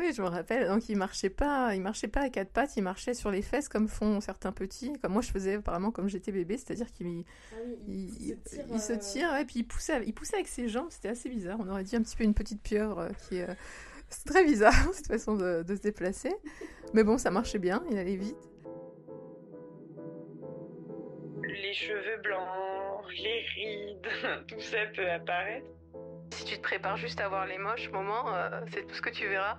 Oui, je me rappelle. Donc il marchait pas, il marchait pas à quatre pattes, il marchait sur les fesses comme font certains petits. Comme moi je faisais apparemment comme j'étais bébé, c'est-à-dire qu'il Ah oui, il, se tire, il se euh, tire, ouais, puis il poussait, il poussait avec ses jambes. C'était assez bizarre. On aurait dit un petit peu une petite pieuvre euh, qui. euh, C'est très bizarre cette façon de, de se déplacer. Mais bon, ça marchait bien. Il allait vite. Les cheveux blancs, les rides, tout ça peut apparaître. Si tu te prépares juste à voir les moches moments, euh, c'est tout ce que tu verras.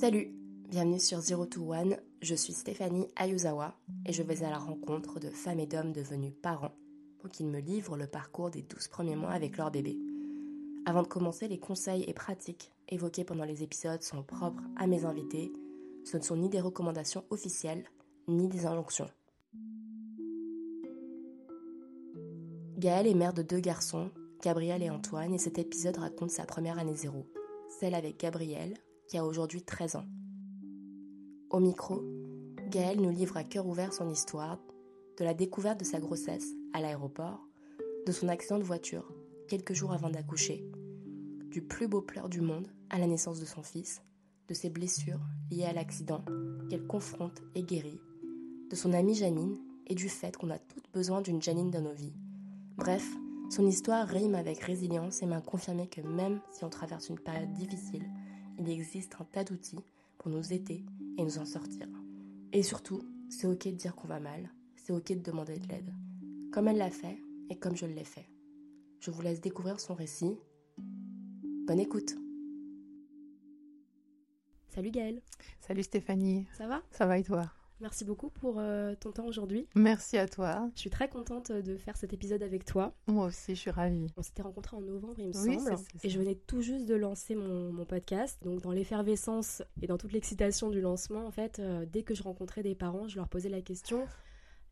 Salut, bienvenue sur Zero to One. Je suis Stéphanie Ayuzawa et je vais à la rencontre de femmes et d'hommes devenus parents pour qu'ils me livrent le parcours des 12 premiers mois avec leur bébé. Avant de commencer, les conseils et pratiques évoqués pendant les épisodes sont propres à mes invités. Ce ne sont ni des recommandations officielles, ni des injonctions. Gaëlle est mère de deux garçons, Gabriel et Antoine, et cet épisode raconte sa première année zéro, celle avec Gabriel, qui a aujourd'hui 13 ans. Au micro, Gaëlle nous livre à cœur ouvert son histoire, de la découverte de sa grossesse à l'aéroport, de son accident de voiture quelques jours avant d'accoucher, du plus beau pleur du monde à la naissance de son fils, de ses blessures liées à l'accident qu'elle confronte et guérit, de son amie Janine et du fait qu'on a toutes besoin d'une Janine dans nos vies. Bref, son histoire rime avec résilience et m'a confirmé que même si on traverse une période difficile, il existe un tas d'outils pour nous aider et nous en sortir. Et surtout, c'est ok de dire qu'on va mal, c'est ok de demander de l'aide. Comme elle l'a fait et comme je l'ai fait. Je vous laisse découvrir son récit. Bonne écoute Salut Gaëlle, Salut Stéphanie, ça va? Ça va et toi? Merci beaucoup pour euh, ton temps aujourd'hui. Merci à toi. Je suis très contente de faire cet épisode avec toi. Moi aussi, je suis ravie. On s'était rencontrés en novembre, il me Oui, semble. Et je venais tout juste de lancer mon, mon podcast. Donc, dans l'effervescence et dans toute l'excitation du lancement, en fait, euh, dès que je rencontrais des parents, je leur posais la question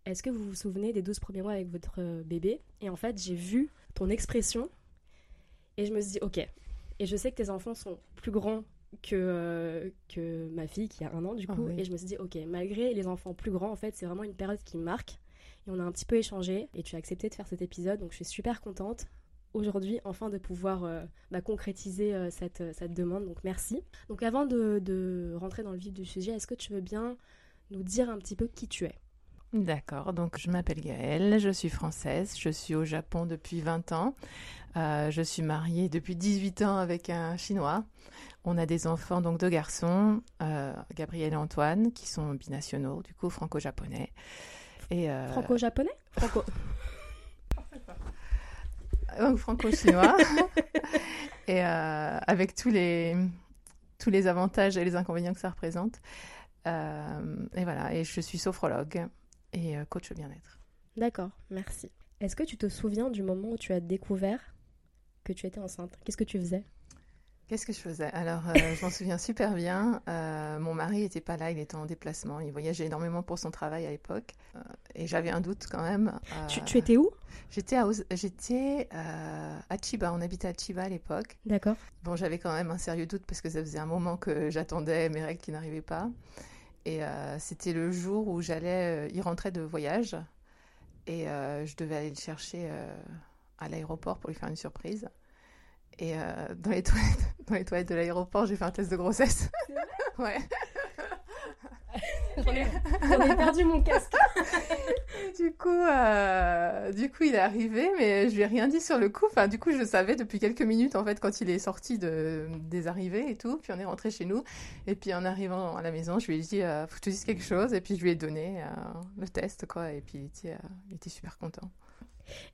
Est-ce que vous vous souvenez des 12 premiers mois avec votre euh, bébé? Et en fait, j'ai vu ton expression et je me suis dit Ok. Et je sais que tes enfants sont plus grands que, euh, que ma fille qui a un an, du Ah coup. oui. Et je me suis dit Ok, malgré les enfants plus grands, en fait, c'est vraiment une période qui me marque. Et on a un petit peu échangé et tu as accepté de faire cet épisode, donc je suis super contente aujourd'hui enfin de pouvoir euh, bah, concrétiser euh, cette, cette demande, donc merci. Donc avant de, de rentrer dans le vif du sujet, est-ce que tu veux bien nous dire un petit peu qui tu es? D'accord, donc je m'appelle Gaëlle, je suis française, je suis au Japon depuis 20 ans, Euh, je suis mariée depuis 18 ans avec un Chinois. On a des enfants, donc deux garçons, euh, Gabriel et Antoine, qui sont binationaux, du coup franco-japonais. Et, euh, Franco-japonais Franco. donc franco-chinois. et avec tous les, tous les avantages et les inconvénients que ça représente. Et voilà, et je suis sophrologue et coach au bien-être. D'accord, merci. Est-ce que tu te souviens du moment où tu as découvert que tu étais enceinte Qu'est-ce que tu faisais? Qu'est-ce que je faisais? Alors, euh, je m'en souviens super bien. Euh, mon mari n'était pas là, il était en déplacement. Il voyageait énormément pour son travail à l'époque. Euh, et j'avais un doute quand même. Tu, tu étais où? J'étais à, j'étais, à Chiba, on habitait à Chiba à l'époque. D'accord. Bon, j'avais quand même un sérieux doute parce que ça faisait un moment que j'attendais mes règles qui n'arrivaient pas. Et c'était le jour où j'allais, il rentrait de voyage. Et je devais aller le chercher à l'aéroport pour lui faire une surprise. Et euh, dans, les toilettes, dans les toilettes de l'aéroport, j'ai fait un test de grossesse. ouais. J'en ai, perdu mon casque. Du coup, euh, du coup, il est arrivé, mais je lui ai rien dit sur le coup. Enfin, du coup, je savais depuis quelques minutes en fait quand il est sorti de, des arrivées et tout. Puis on est rentré chez nous. Et puis en arrivant à la maison, je lui ai dit, euh, faut que je te dise quelque chose. Et puis je lui ai donné euh, le test, quoi. Et puis il était, il était super content.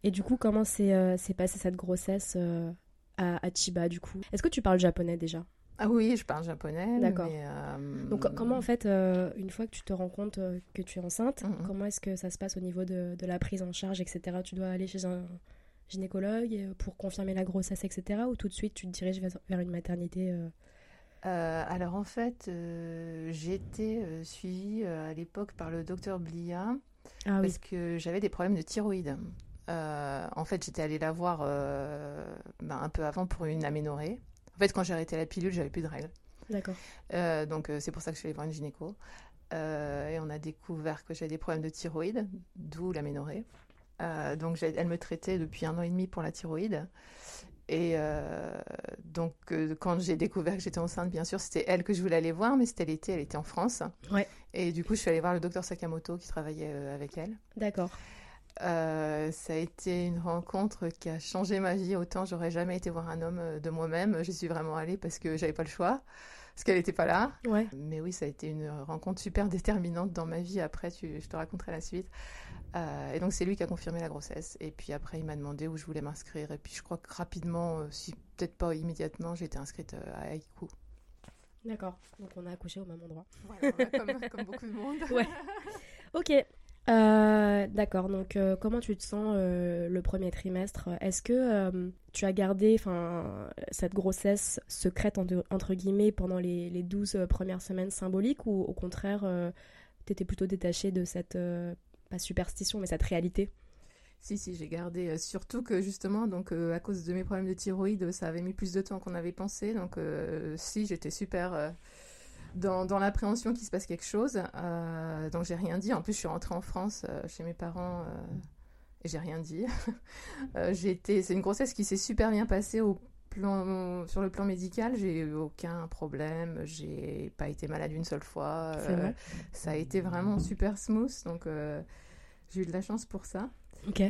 Et du coup, comment s'est euh, passée cette grossesse euh, à, à Chiba, du coup? Est-ce que tu parles japonais déjà? Ah oui, je parle japonais. D'accord. euh, Donc co- comment en fait, euh, une fois que tu te rends compte euh, que tu es enceinte, Mhm. comment est-ce que ça se passe au niveau de, de la prise en charge, etc. Tu dois aller chez un gynécologue pour confirmer la grossesse, etc. Ou tout de suite tu te diriges vers une maternité alors en fait, j'ai été suivie à l'époque par le docteur Blia ah parce que j'avais des problèmes de thyroïde. En fait, j'étais allée la voir ben, un peu avant pour une aménorrhée. En fait, quand j'ai arrêté la pilule, j'avais plus de règles. D'accord. Euh, donc, euh, c'est pour ça que je suis allée voir une gynéco. Euh, et on a découvert que j'avais des problèmes de thyroïde, d'où l'aménorrhée. donc, elle me traitait depuis un an et demi pour la thyroïde. Et donc, quand j'ai découvert que j'étais enceinte, bien sûr, c'était elle que je voulais aller voir, mais c'était l'été, elle était en France. Ouais. Et du coup, je suis allée voir le docteur Sakamoto qui travaillait avec elle. D'accord. Euh, ça a été une rencontre qui a changé ma vie. Autant j'aurais jamais été voir un homme euh, de moi-même. J'y suis vraiment allée parce que j'avais pas le choix, parce qu'elle n'était pas là. Ouais. Mais oui, ça a été une rencontre super déterminante dans ma vie. Après, tu, je te raconterai la suite. Euh, et donc c'est lui qui a confirmé la grossesse. Et puis après, il m'a demandé où je voulais m'inscrire. Et puis je crois que rapidement, si peut-être pas immédiatement, j'ai été inscrite à Haïku. D'accord. Donc on a accouché au même endroit. comme, comme, beaucoup de monde. Ouais. Ok. Euh, d'accord, donc euh, comment tu te sens euh, le premier trimestre? Est-ce que tu as gardé cette grossesse secrète entre, guillemets pendant les, les 12 premières semaines symboliques ou au contraire tu étais plutôt détaché de cette, pas superstition, mais cette réalité? Si, si, j'ai gardé. surtout que justement, donc à cause de mes problèmes de thyroïde, ça avait mis plus de temps qu'on avait pensé. Donc, si, j'étais super dans, l'appréhension qu'il se passe quelque chose. Euh, donc j'ai rien dit. En plus, je suis rentrée en France euh, chez mes parents euh, et j'ai rien dit. j'ai été, c'est une grossesse qui s'est super bien passée au plan, sur le plan médical. J'ai eu aucun problème. J'ai pas été malade une seule fois. ça a été vraiment super smooth. Donc j'ai eu de la chance pour ça. Ok.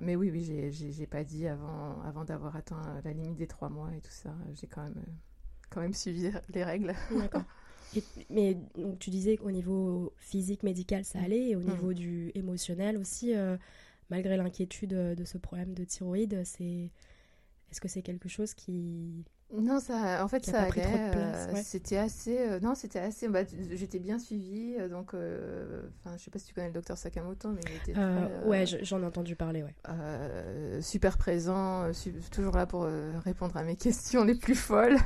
mais oui, oui, j'ai pas dit avant, avant d'avoir atteint la limite des trois mois et tout ça. J'ai quand même quand même suivi les règles. D'accord. mais donc, tu disais qu'au niveau physique, médical, ça allait, et au mm. niveau du émotionnel aussi, euh, malgré l'inquiétude de ce problème de thyroïde, c'est est-ce que c'est quelque chose qui non, ça, en fait, ça allait. Euh, c'était assez. Euh, non, c'était assez. Bah, j'étais bien suivie, donc. Enfin, je sais pas si tu connais le docteur Sakamoto, mais il était. Très, ouais, j'en ai entendu parler, ouais. super présent, toujours là pour répondre à mes questions les plus folles.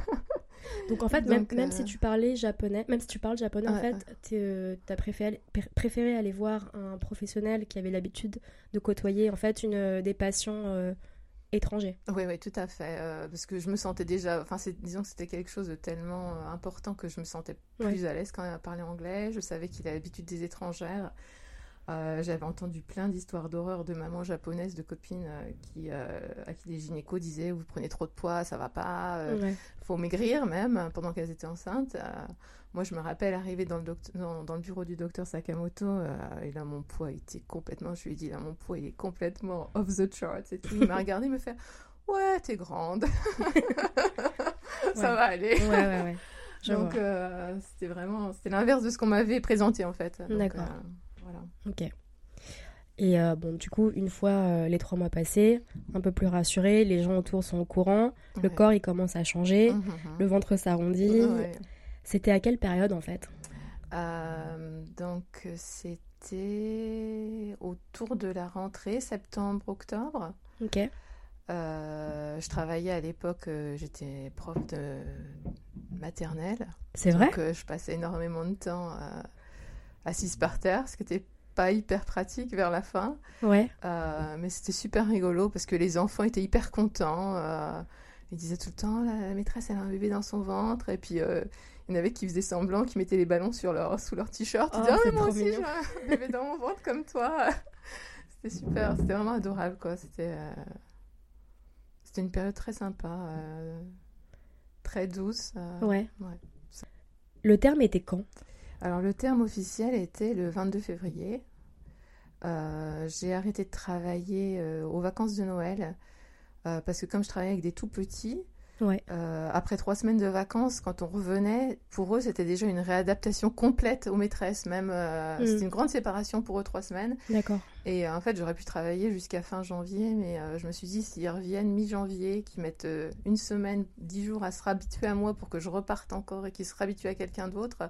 Donc en fait, même, même si euh, tu parlais japonais, même si tu parles japonais, en fait, tu euh, as préféré, préféré aller voir un professionnel qui avait l'habitude de côtoyer en fait une euh, des patients étrangers. Oui, oui, tout à fait. parce que je me sentais déjà, enfin, disons que c'était quelque chose de tellement important que je me sentais plus à l'aise quand même à parler anglais. Je savais qu'il a l'habitude des étrangères. Euh, j'avais entendu plein d'histoires d'horreur de mamans japonaises, de copines euh, qui, euh, à qui les gynécos disaient vous prenez trop de poids, ça va pas, il faut maigrir même pendant qu'elles étaient enceintes. moi, je me rappelle arriver dans le, dans, le bureau du docteur Sakamoto et là mon poids était complètement, je lui ai dit là mon poids il est complètement off the et tout. Il m'a regardé, il me fait ouais t'es grande, ça va aller. Ouais. Donc c'était vraiment c'était l'inverse de ce qu'on m'avait présenté en fait. D'accord. Voilà. Ok. Et euh, bon, du coup, une fois euh, les trois mois passés, un peu plus rassuré, les gens autour sont au courant, le corps il commence à changer, mmh, mmh, mmh. le ventre s'arrondit. C'était à quelle période en fait? Euh, Donc c'était autour de la rentrée, septembre-octobre. Ok. je travaillais à l'époque, j'étais prof de maternelle. C'est vrai? Donc je passais énormément de temps assise par terre, ce qui n'était pas hyper pratique vers la fin. Ouais. Euh, mais c'était super rigolo parce que les enfants étaient hyper contents. Euh, ils disaient tout le temps la, maîtresse, elle a un bébé dans son ventre. Et puis, euh, il y en avait qui faisaient semblant, qui mettaient les ballons sur leur, sous leur t-shirt. Ils oh, disaient, ah, moi aussi, j'ai un bébé dans mon ventre comme toi. c'était super, c'était vraiment adorable. quoi. C'était c'était une période très sympa, très douce. ouais. Le terme était quand? Alors le terme officiel était le 22 février. Euh, j'ai arrêté de travailler euh, aux vacances de Noël euh, parce que comme je travaillais avec des tout petits, après trois semaines de vacances, quand on revenait, pour eux c'était déjà une réadaptation complète aux maîtresses. Même mm. c'était une grande séparation pour eux trois semaines. D'accord. Et en fait j'aurais pu travailler jusqu'à fin janvier, mais je me suis dit s'ils reviennent mi-janvier, qu'ils mettent une semaine, dix jours à se réhabituer à moi pour que je reparte encore et qu'ils se réhabituent à quelqu'un d'autre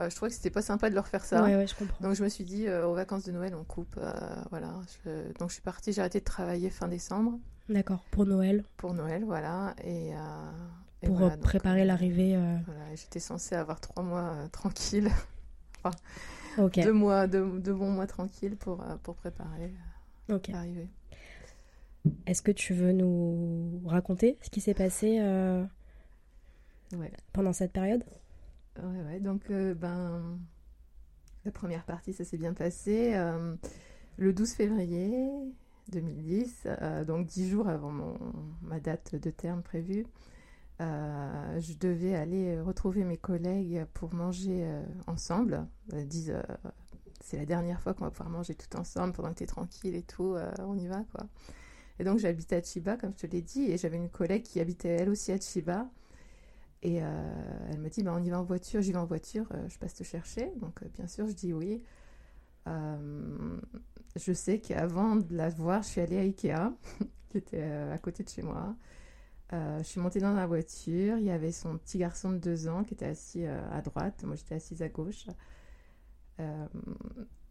Euh, je trouvais que c'était pas sympa de leur faire ça. Ouais, ouais, je comprends. Donc je me suis dit, euh, aux vacances de Noël, on coupe. euh, voilà. Je- Donc je suis partie, j'ai arrêté de travailler fin décembre D'accord, pour Noël, pour Noël, voilà. Et, et pour voilà, donc, préparer l'arrivée. Voilà, j'étais censée avoir trois mois tranquilles, Ok, deux mois, deux, deux bons mois tranquilles pour, pour préparer l'arrivée. Est-ce que tu veux nous raconter ce qui s'est passé Ouais. pendant cette période? Ouais, ouais, donc euh, ben, la première partie, ça s'est bien passé. euh, le 12 février 2010, euh, donc dix jours avant mon, ma date de terme prévue, euh, je devais aller retrouver mes collègues pour manger ensemble. Ils disent, c'est la dernière fois qu'on va pouvoir manger tout ensemble pendant que tu es tranquille et tout, on y va quoi. Et donc j'habitais à Chiba, comme je te l'ai dit, et j'avais une collègue qui habitait elle aussi à Chiba. Et euh, elle me dit, bah, on y va en voiture, j'y vais en voiture, euh, je passe te chercher. Donc euh, bien sûr, je dis oui. Je sais qu'avant de la voir, je suis allée à Ikea, qui était à côté de chez moi. Je suis montée dans la voiture, il y avait son petit garçon de deux ans qui était assis à droite, moi j'étais assise à gauche.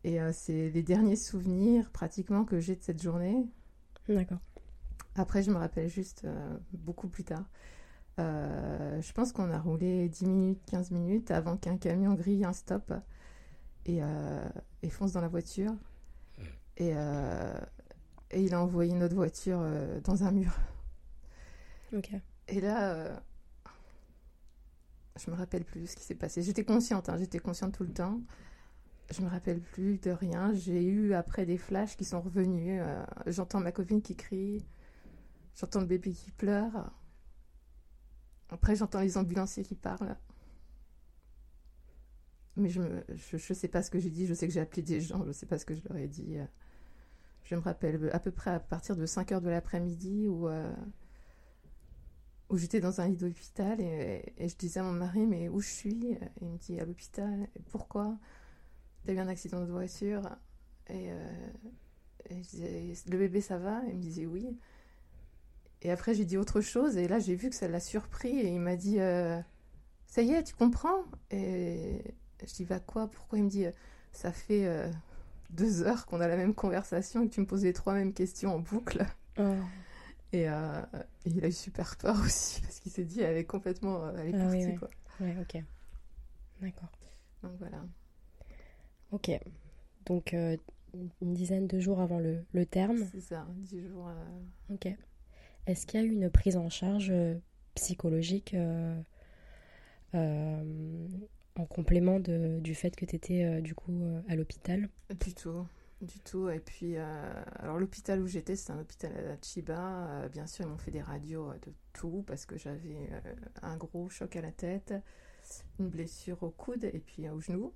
Et c'est les derniers souvenirs pratiquement que j'ai de cette journée. D'accord. Après, je me rappelle juste beaucoup plus tard. Euh, je pense qu'on a roulé 10 minutes, 15 minutes avant qu'un camion grille un stop et, euh, et fonce dans la voiture. Et, euh, et il a envoyé notre voiture dans un mur. Ok. Et là, je me rappelle plus ce qui s'est passé. J'étais consciente, hein, j'étais consciente tout le temps. Je me rappelle plus de rien. J'ai eu après des flashs qui sont revenus. j'entends ma copine qui crie. J'entends le bébé qui pleure. Après, j'entends les ambulanciers qui parlent. Mais je ne je, je sais pas ce que j'ai dit. Je sais que j'ai appelé des gens. Je sais pas ce que je leur ai dit. Je me rappelle à peu près à partir de 5 heures de l'après-midi où, euh, où j'étais dans un lit d'hôpital et, je disais à mon mari mais où je suis? Et il me dit à l'hôpital pourquoi? T'as eu un accident de voiture? Euh, et je disais le bébé ça va? Il me disait oui et après j'ai dit autre chose et là j'ai vu que ça l'a surpris et il m'a dit euh, ça y est tu comprends? Et je dis va quoi? Pourquoi? Il me dit ça fait euh, deux heures qu'on a la même conversation et que tu me poses les trois mêmes questions en boucle Oh. et, euh, et il a eu super peur aussi parce qu'il s'est dit elle est complètement elle est Ah oui, partie ouais. quoi Ouais, ok. D'accord. donc voilà Ok. Donc, une dizaine de jours avant le, le terme. c'est ça dix jours Ok. Est-ce qu'il y a eu une prise en charge euh, psychologique euh, euh, en complément de- du fait que tu étais du coup à l'hôpital? Du tout, du tout. Et puis, alors l'hôpital où j'étais, c'est un hôpital à Chiba. Bien sûr, ils m'ont fait des radios de tout parce que j'avais un gros choc à la tête, une blessure au coude et puis au genou.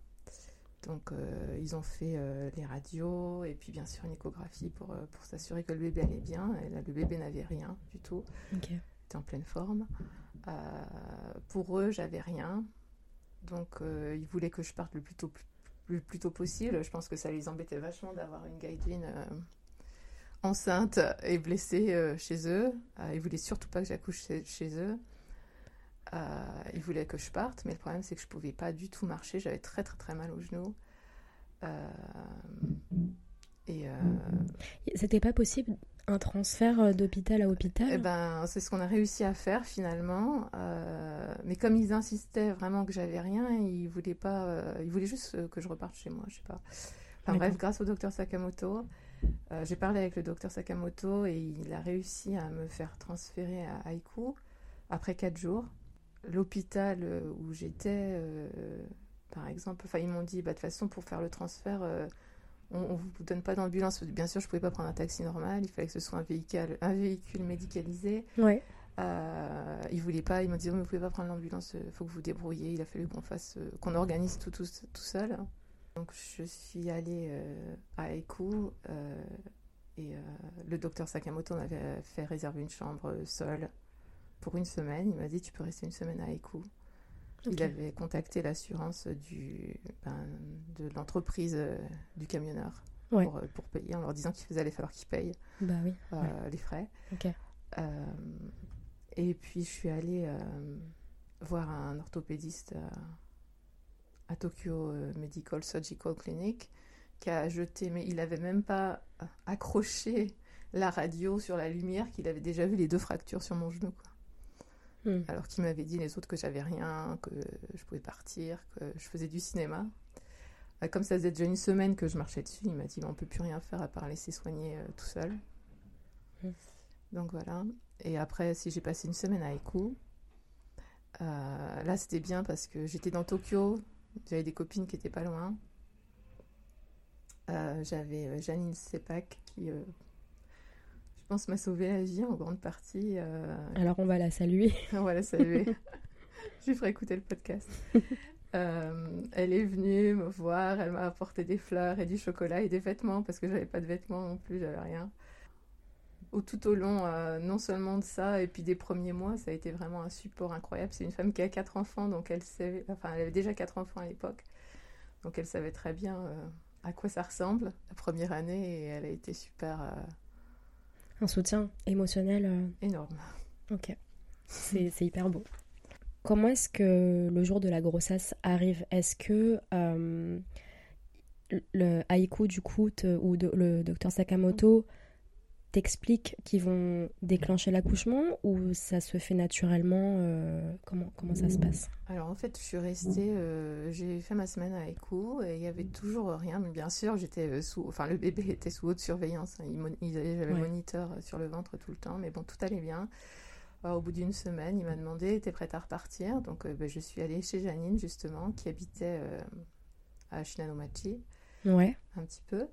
Donc, euh, ils ont fait euh, les radios et puis bien sûr une échographie pour, euh, pour s'assurer que le bébé allait bien. Et là, le bébé n'avait rien du tout. Il était en pleine forme. Pour eux, j'avais rien. Donc, ils voulaient que je parte le plus tôt, le plus tôt possible. Je pense que ça les embêtait vachement d'avoir une euh, enceinte et blessée chez eux. Ils voulaient surtout pas que j'accouche chez, chez eux. Euh, ils voulaient que je parte, mais le problème c'est que je pouvais pas du tout marcher. J'avais très très très mal au genou. Euh, et euh, C'était pas possible un transfert euh, d'hôpital à hôpital? Eh ben, c'est ce qu'on a réussi à faire finalement. Mais comme ils insistaient vraiment que j'avais rien, ils voulaient pas, ils voulaient juste que je reparte chez moi, je sais pas. Enfin bref, grâce au docteur Sakamoto, j'ai parlé avec le docteur Sakamoto et il a réussi à me faire transférer à Haiku après quatre jours. L'hôpital euh, où j'étais, euh, par exemple, enfin ils m'ont dit, bah de toute façon pour faire le transfert. euh, on ne vous donne pas d'ambulance. Bien sûr, je ne pouvais pas prendre un taxi normal. Il fallait que ce soit un véhicule, un véhicule médicalisé. Ouais. Euh, ils voulaient pas. Ils m'ont dit, oh, mais vous pouvez pas prendre l'ambulance. Il faut que vous vous débrouillez. Il a fallu qu'on fasse, qu'on organise tout, tout, tout seul. Donc, je suis allée euh, à Eku euh, et le docteur Sakamoto m'avait fait réserver une chambre seule pour une semaine. Il m'a dit, tu peux rester une semaine à Eku. Ok. Il avait contacté l'assurance du, ben, de l'entreprise euh, du camionneur Ouais. pour, euh, pour payer en leur disant qu'il allait falloir qu'ils payent Bah oui. euh, ouais. les frais. Et puis je suis allée voir un orthopédiste à Tokyo Medical Surgical Clinic qui a jeté, mais il n'avait même pas accroché la radio sur la lumière qu'il avait déjà vu les deux fractures sur mon genou. Quoi. Hmm. Alors qu'il m'avait dit les autres que j'avais rien, que je pouvais partir, que je faisais du cinéma. Bah, comme ça faisait déjà une semaine que je marchais dessus, il m'a dit on peut plus rien faire à part laisser soigner tout seul. Hmm. Donc voilà. Et après, si j'ai passé une semaine à euh, là c'était bien parce que j'étais dans Tokyo, j'avais des copines qui étaient pas loin. Euh, j'avais euh, Janine Sepak qui, pense, m'a sauvé la vie en grande partie. Alors on va la saluer. on va la saluer. je lui ferai écouter le podcast. elle est venue me voir, elle m'a apporté des fleurs et du chocolat et des vêtements parce que j'avais pas de vêtements non plus, j'avais rien tout au long, euh, non seulement de ça, et puis des premiers mois, ça a été vraiment un support incroyable. C'est une femme qui a quatre enfants, donc elle savait, enfin, elle avait déjà quatre enfants à l'époque, donc elle savait très bien euh, à quoi ça ressemble la première année, et elle a été super. Euh, un soutien émotionnel énorme. Ok, c'est hyper beau. Comment est-ce que le jour de la grossesse arrive? Est-ce que le haïku du coup ou le docteur Sakamoto t'expliques qu'ils vont déclencher l'accouchement ou ça se fait naturellement euh, comment, comment ça se passe? Alors en fait, je suis restée, euh, j'ai fait ma semaine à ECHO et il y avait toujours rien, mais bien sûr, j'étais euh, sous, enfin le bébé était sous haute surveillance, hein. il, j'avais moniteur sur le ventre tout le temps, mais bon, tout allait bien. au bout d'une semaine, il m'a demandé, t'es prête à repartir? Donc ben, je suis allée chez Janine justement, qui habitait à Shinanomachi. Ouais. Un petit peu.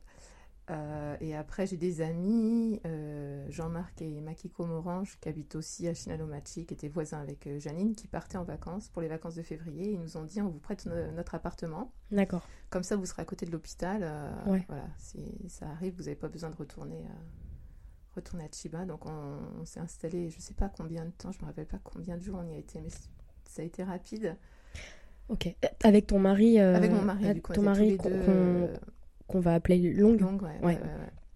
Euh, et après, j'ai des amis, euh, Jean-Marc et Makiko Morange, qui habitent aussi à Shinalomachi, qui étaient voisins avec euh, Janine, qui partaient en vacances pour les vacances de février. Ils nous ont dit on vous prête notre appartement. D'accord. Comme ça, vous serez à côté de l'hôpital. Voilà, si ça arrive, vous n'avez pas besoin de retourner, retourner à Chiba. Donc, on, s'est installé, je ne sais pas combien de temps, je ne me rappelle pas combien de jours on y a été, mais ça a été rapide. Ok. Avec ton mari Avec mon mari, du coup, ton mari, qu'on va appeler ouais,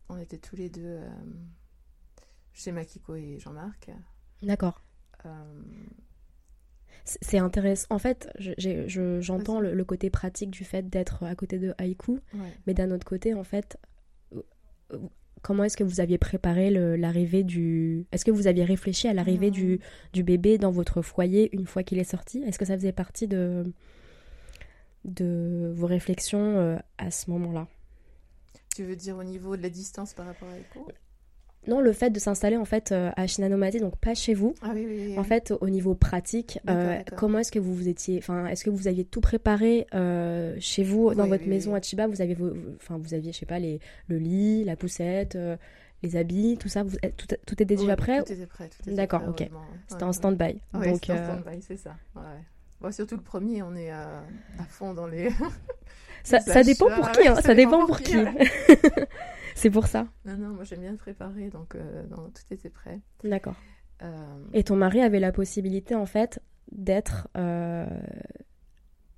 On était tous les deux euh, chez Makiko et Jean-Marc. D'accord. Euh, c'est intéressant. En fait, j'entends le, côté pratique du fait d'être à côté de Haïku, mais d'un autre côté, en fait, euh, comment est-ce que vous aviez préparé l'arrivée du... Est-ce que vous aviez réfléchi à l'arrivée du, du, bébé dans votre foyer une fois qu'il est sorti? Est-ce que ça faisait partie de, de vos réflexions à ce moment-là? Tu veux dire au niveau de la distance par rapport à Echo non, le fait de s'installer en fait euh, à Shinanomachi, donc pas chez vous. Ah, oui, oui, En fait, au niveau pratique, euh, comment est-ce que vous vous étiez, enfin, est-ce que vous aviez tout préparé euh, chez vous dans votre maison à Chiba? Vous aviez, enfin, vous aviez, je sais pas, les, le lit, la poussette, les habits, tout ça. Vous, tout, tout était déjà prêt? Tout était prêt. D'accord, ok. C'était en stand-by. Oui, donc, en stand-by, c'est ça. Bon, surtout le premier, on est à fond dans les. Ça, dépend pour qui, hein. ça, dépend, pour qui. c'est pour ça. Non, non, moi j'aime bien préparer, donc euh, tout était prêt. D'accord. Euh, Et ton mari avait la possibilité en fait d'être, euh,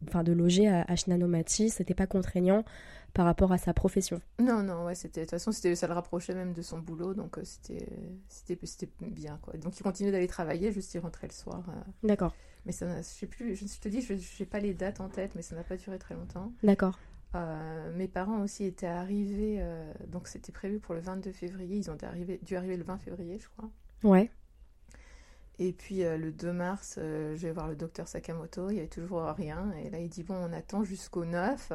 enfin de loger à, à Shinanomachi, c'était pas contraignant par rapport à sa profession. Non, non, ouais, c'était de toute façon, ça le rapprochait même de son boulot, donc c'était c'était bien quoi. Donc il continuait d'aller travailler, juste il rentrait le soir. D'accord. Mais ça, je sais plus, je te dis, je n'ai pas les dates en tête, mais ça n'a pas duré très longtemps. D'accord. Euh, mes parents aussi étaient arrivés, euh, donc c'était prévu pour le 22 février, ils ont dû arriver le 20 février, je crois. Ouais. Et puis euh, le 2 mars, je vais voir le docteur Sakamoto, il n'y avait toujours rien. Et là, il dit Bon, on attend jusqu'au 9.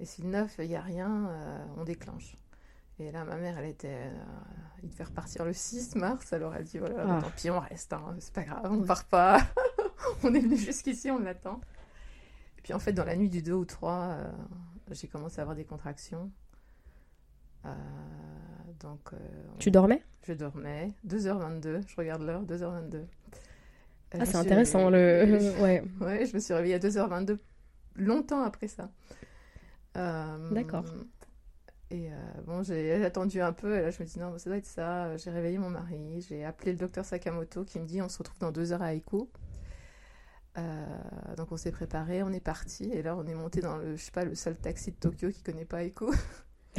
Et si le 9, il n'y a rien, on déclenche. Et là, ma mère, elle était. il devait repartir le 6 mars. Alors elle dit Voilà, ah. tant pis, on reste, hein, c'est pas grave, on ne part pas. on est venu jusqu'ici, on l'attend. Et puis en fait, dans la nuit du 2 ou 3, euh, j'ai commencé à avoir des contractions. Euh, donc, euh, tu dormais? Je dormais. 2h22, je regarde l'heure, 2h22. Ah, c'est intéressant. Le... ouais. ouais, je me suis réveillée à 2h22, longtemps après ça. D'accord. Et bon, j'ai attendu un peu, et là je me dis non, ça doit être ça. J'ai réveillé mon mari, j'ai appelé le docteur Sakamoto qui me dit on se retrouve dans deux heures à Aiko. Euh, donc on s'est préparé, on est parti, et là on est monté dans le, je sais pas, le seul taxi de Tokyo qui connaît pas Echo.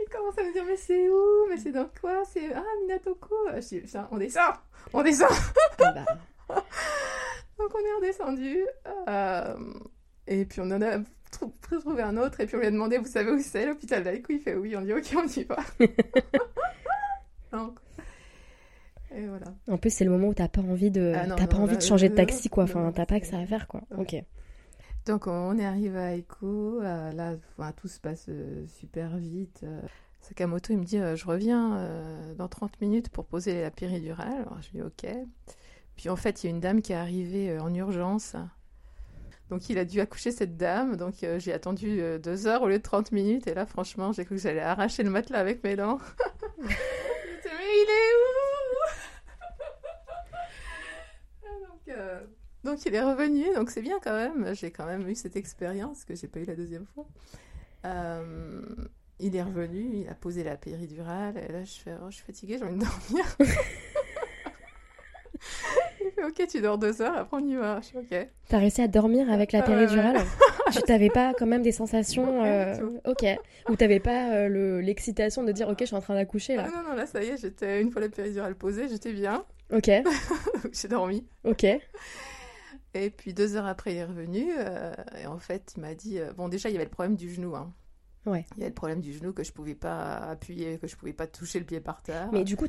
il commence à me dire mais c'est où? Mais c'est dans quoi? C'est ah Minatoko. on descend, on descend. Ah bah. donc on est redescendu. euh, et puis on en a trou- trouvé un autre. Et puis on lui a demandé, vous savez où c'est? L'hôpital d'Aïkou Il fait oui. On dit ok, on y va. Donc, et voilà. En plus, c'est le moment où t'as pas envie de, Ah non, t'as pas non, envie de changer de euh, taxi, quoi. Enfin, t'as pas que ça à faire, quoi. Ouais. Ok. Donc on est arrivé à Aiko, euh, là enfin, tout se passe euh, super vite. Sakamoto il me dit je reviens dans 30 minutes pour poser la péridurale. Alors je lui dis ok. Puis en fait il y a une dame qui est arrivée en urgence. Donc il a dû accoucher cette dame. Donc euh, j'ai attendu euh, deux heures au lieu de 30 minutes. Et là franchement j'ai cru que j'allais arracher le matelas avec mes dents. Mais il est où donc, euh, donc il est revenu, donc c'est bien quand même. J'ai quand même eu cette expérience que j'ai pas eu la deuxième fois. Euh, il est revenu, il a posé la péridurale, et là je fais, oh, je suis fatiguée, j'ai envie de dormir. il fait, ok, tu dors deux heures, après on y va. Je fais, ok. T'as réussi à dormir avec la Ah péridurale? Tu t'avais pas quand même des sensations. Euh. Ok. Ou t'avais pas euh, le- l'excitation de dire, ok, je suis en train d'accoucher Ah là. non, non, là ça y est, j'étais, une fois la péridurale posée, j'étais bien, Ok. j'ai dormi. Ok. Et puis deux heures après, il est revenu. euh, et en fait, il m'a dit euh, bon, déjà, il y avait le problème du genou. hein. Ouais. Il y avait le problème du genou que je pouvais pas appuyer, que je pouvais pas toucher le pied par terre. Mais du coup,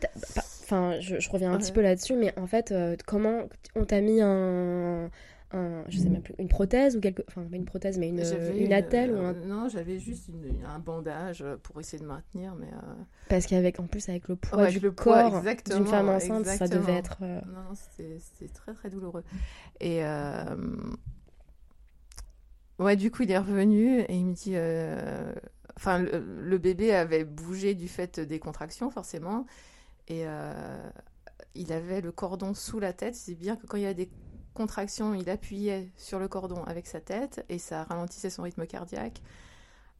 enfin, je, je reviens un petit peu là-dessus, mais en fait, euh, comment on t'a mis un, un, je sais même plus, une prothèse ou quelque, enfin, pas une prothèse, mais une, J'avais une attelle ou euh, un, Non, j'avais juste une- un bandage pour essayer de maintenir, mais. euh, parce qu'avec, en plus, avec le poids du le corps d'une femme enceinte, ça devait être. euh, Non, non, c'était très très douloureux. Et euh, ouais, du coup, il est revenu et il me dit, euh, enfin, le, le bébé avait bougé du fait des contractions forcément, et euh, il avait le cordon sous la tête. C'est bien que quand il y a des contractions, il appuyait sur le cordon avec sa tête et ça ralentissait son rythme cardiaque.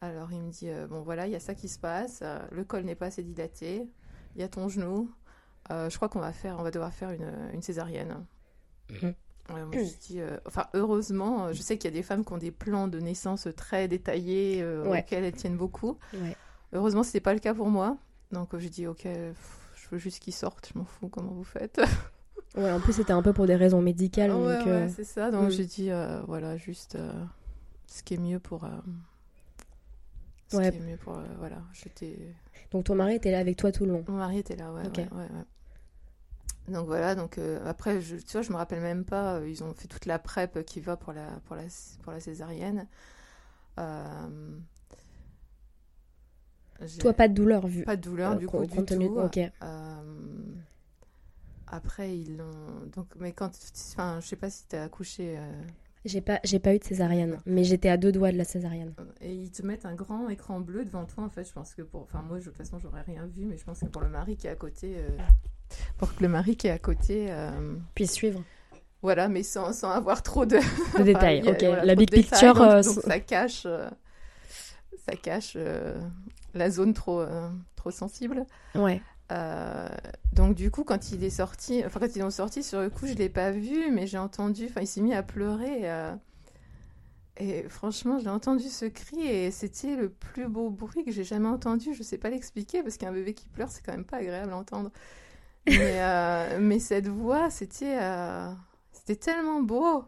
Alors il me dit, euh, bon voilà, il y a ça qui se passe, euh, le col n'est pas assez dilaté, il y a ton genou, euh, je crois qu'on va faire, on va devoir faire une, une césarienne. Mhm. Ouais, moi, je dis, euh, enfin, heureusement, je sais qu'il y a des femmes qui ont des plans de naissance très détaillés euh, Ouais. auxquels elles tiennent beaucoup. Ouais. Heureusement, ce n'était pas le cas pour moi. Donc, euh, je dis, ok, pff, je veux juste qu'ils sortent, je m'en fous comment vous faites? Ouais, en plus, c'était un peu pour des raisons médicales, Ah donc. ouais, euh, c'est ça. Donc, mm. j'ai dit, euh, voilà, juste euh, ce qui est mieux pour. ce Ouais. qui est mieux pour. voilà, j'étais. Donc ton mari était là avec toi tout le long. Mon mari était là, ouais. Donc voilà, donc après, je, tu vois, je me rappelle même pas, ils ont fait toute la prep qui va pour la, pour la, pour la césarienne. Toi, pas de douleur vu. pas de douleur du co- coup, du tout. ok. Euh, après, ils l'ont. Donc, mais quand. Enfin, je sais pas si t'as accouché. euh, J'ai pas, j'ai pas eu de césarienne, mais j'étais à deux doigts de la césarienne. Et ils te mettent un grand écran bleu devant toi, en fait. Je pense que pour. Enfin, moi, je- de toute façon, j'aurais rien vu, mais je pense que pour le mari qui est à côté. euh, Pour que le mari qui est à côté. euh, Puis suivre. Voilà, mais sans, sans avoir trop de. De détails, a- ok. voilà, La big détails, picture, donc, euh, donc sont- ça cache. euh, Ça cache euh, la zone trop, euh, trop sensible. Ouais. Euh, donc du coup, quand il est sorti, enfin quand ils ont sorti sur le coup, je l'ai pas vu, mais j'ai entendu. Enfin, il s'est mis à pleurer. euh, et franchement, j'ai entendu ce cri et c'était le plus beau bruit que j'ai jamais entendu. Je sais pas l'expliquer parce qu'un bébé qui pleure, c'est quand même pas agréable à entendre. Mais, euh, mais cette voix, c'était, c'était tellement beau.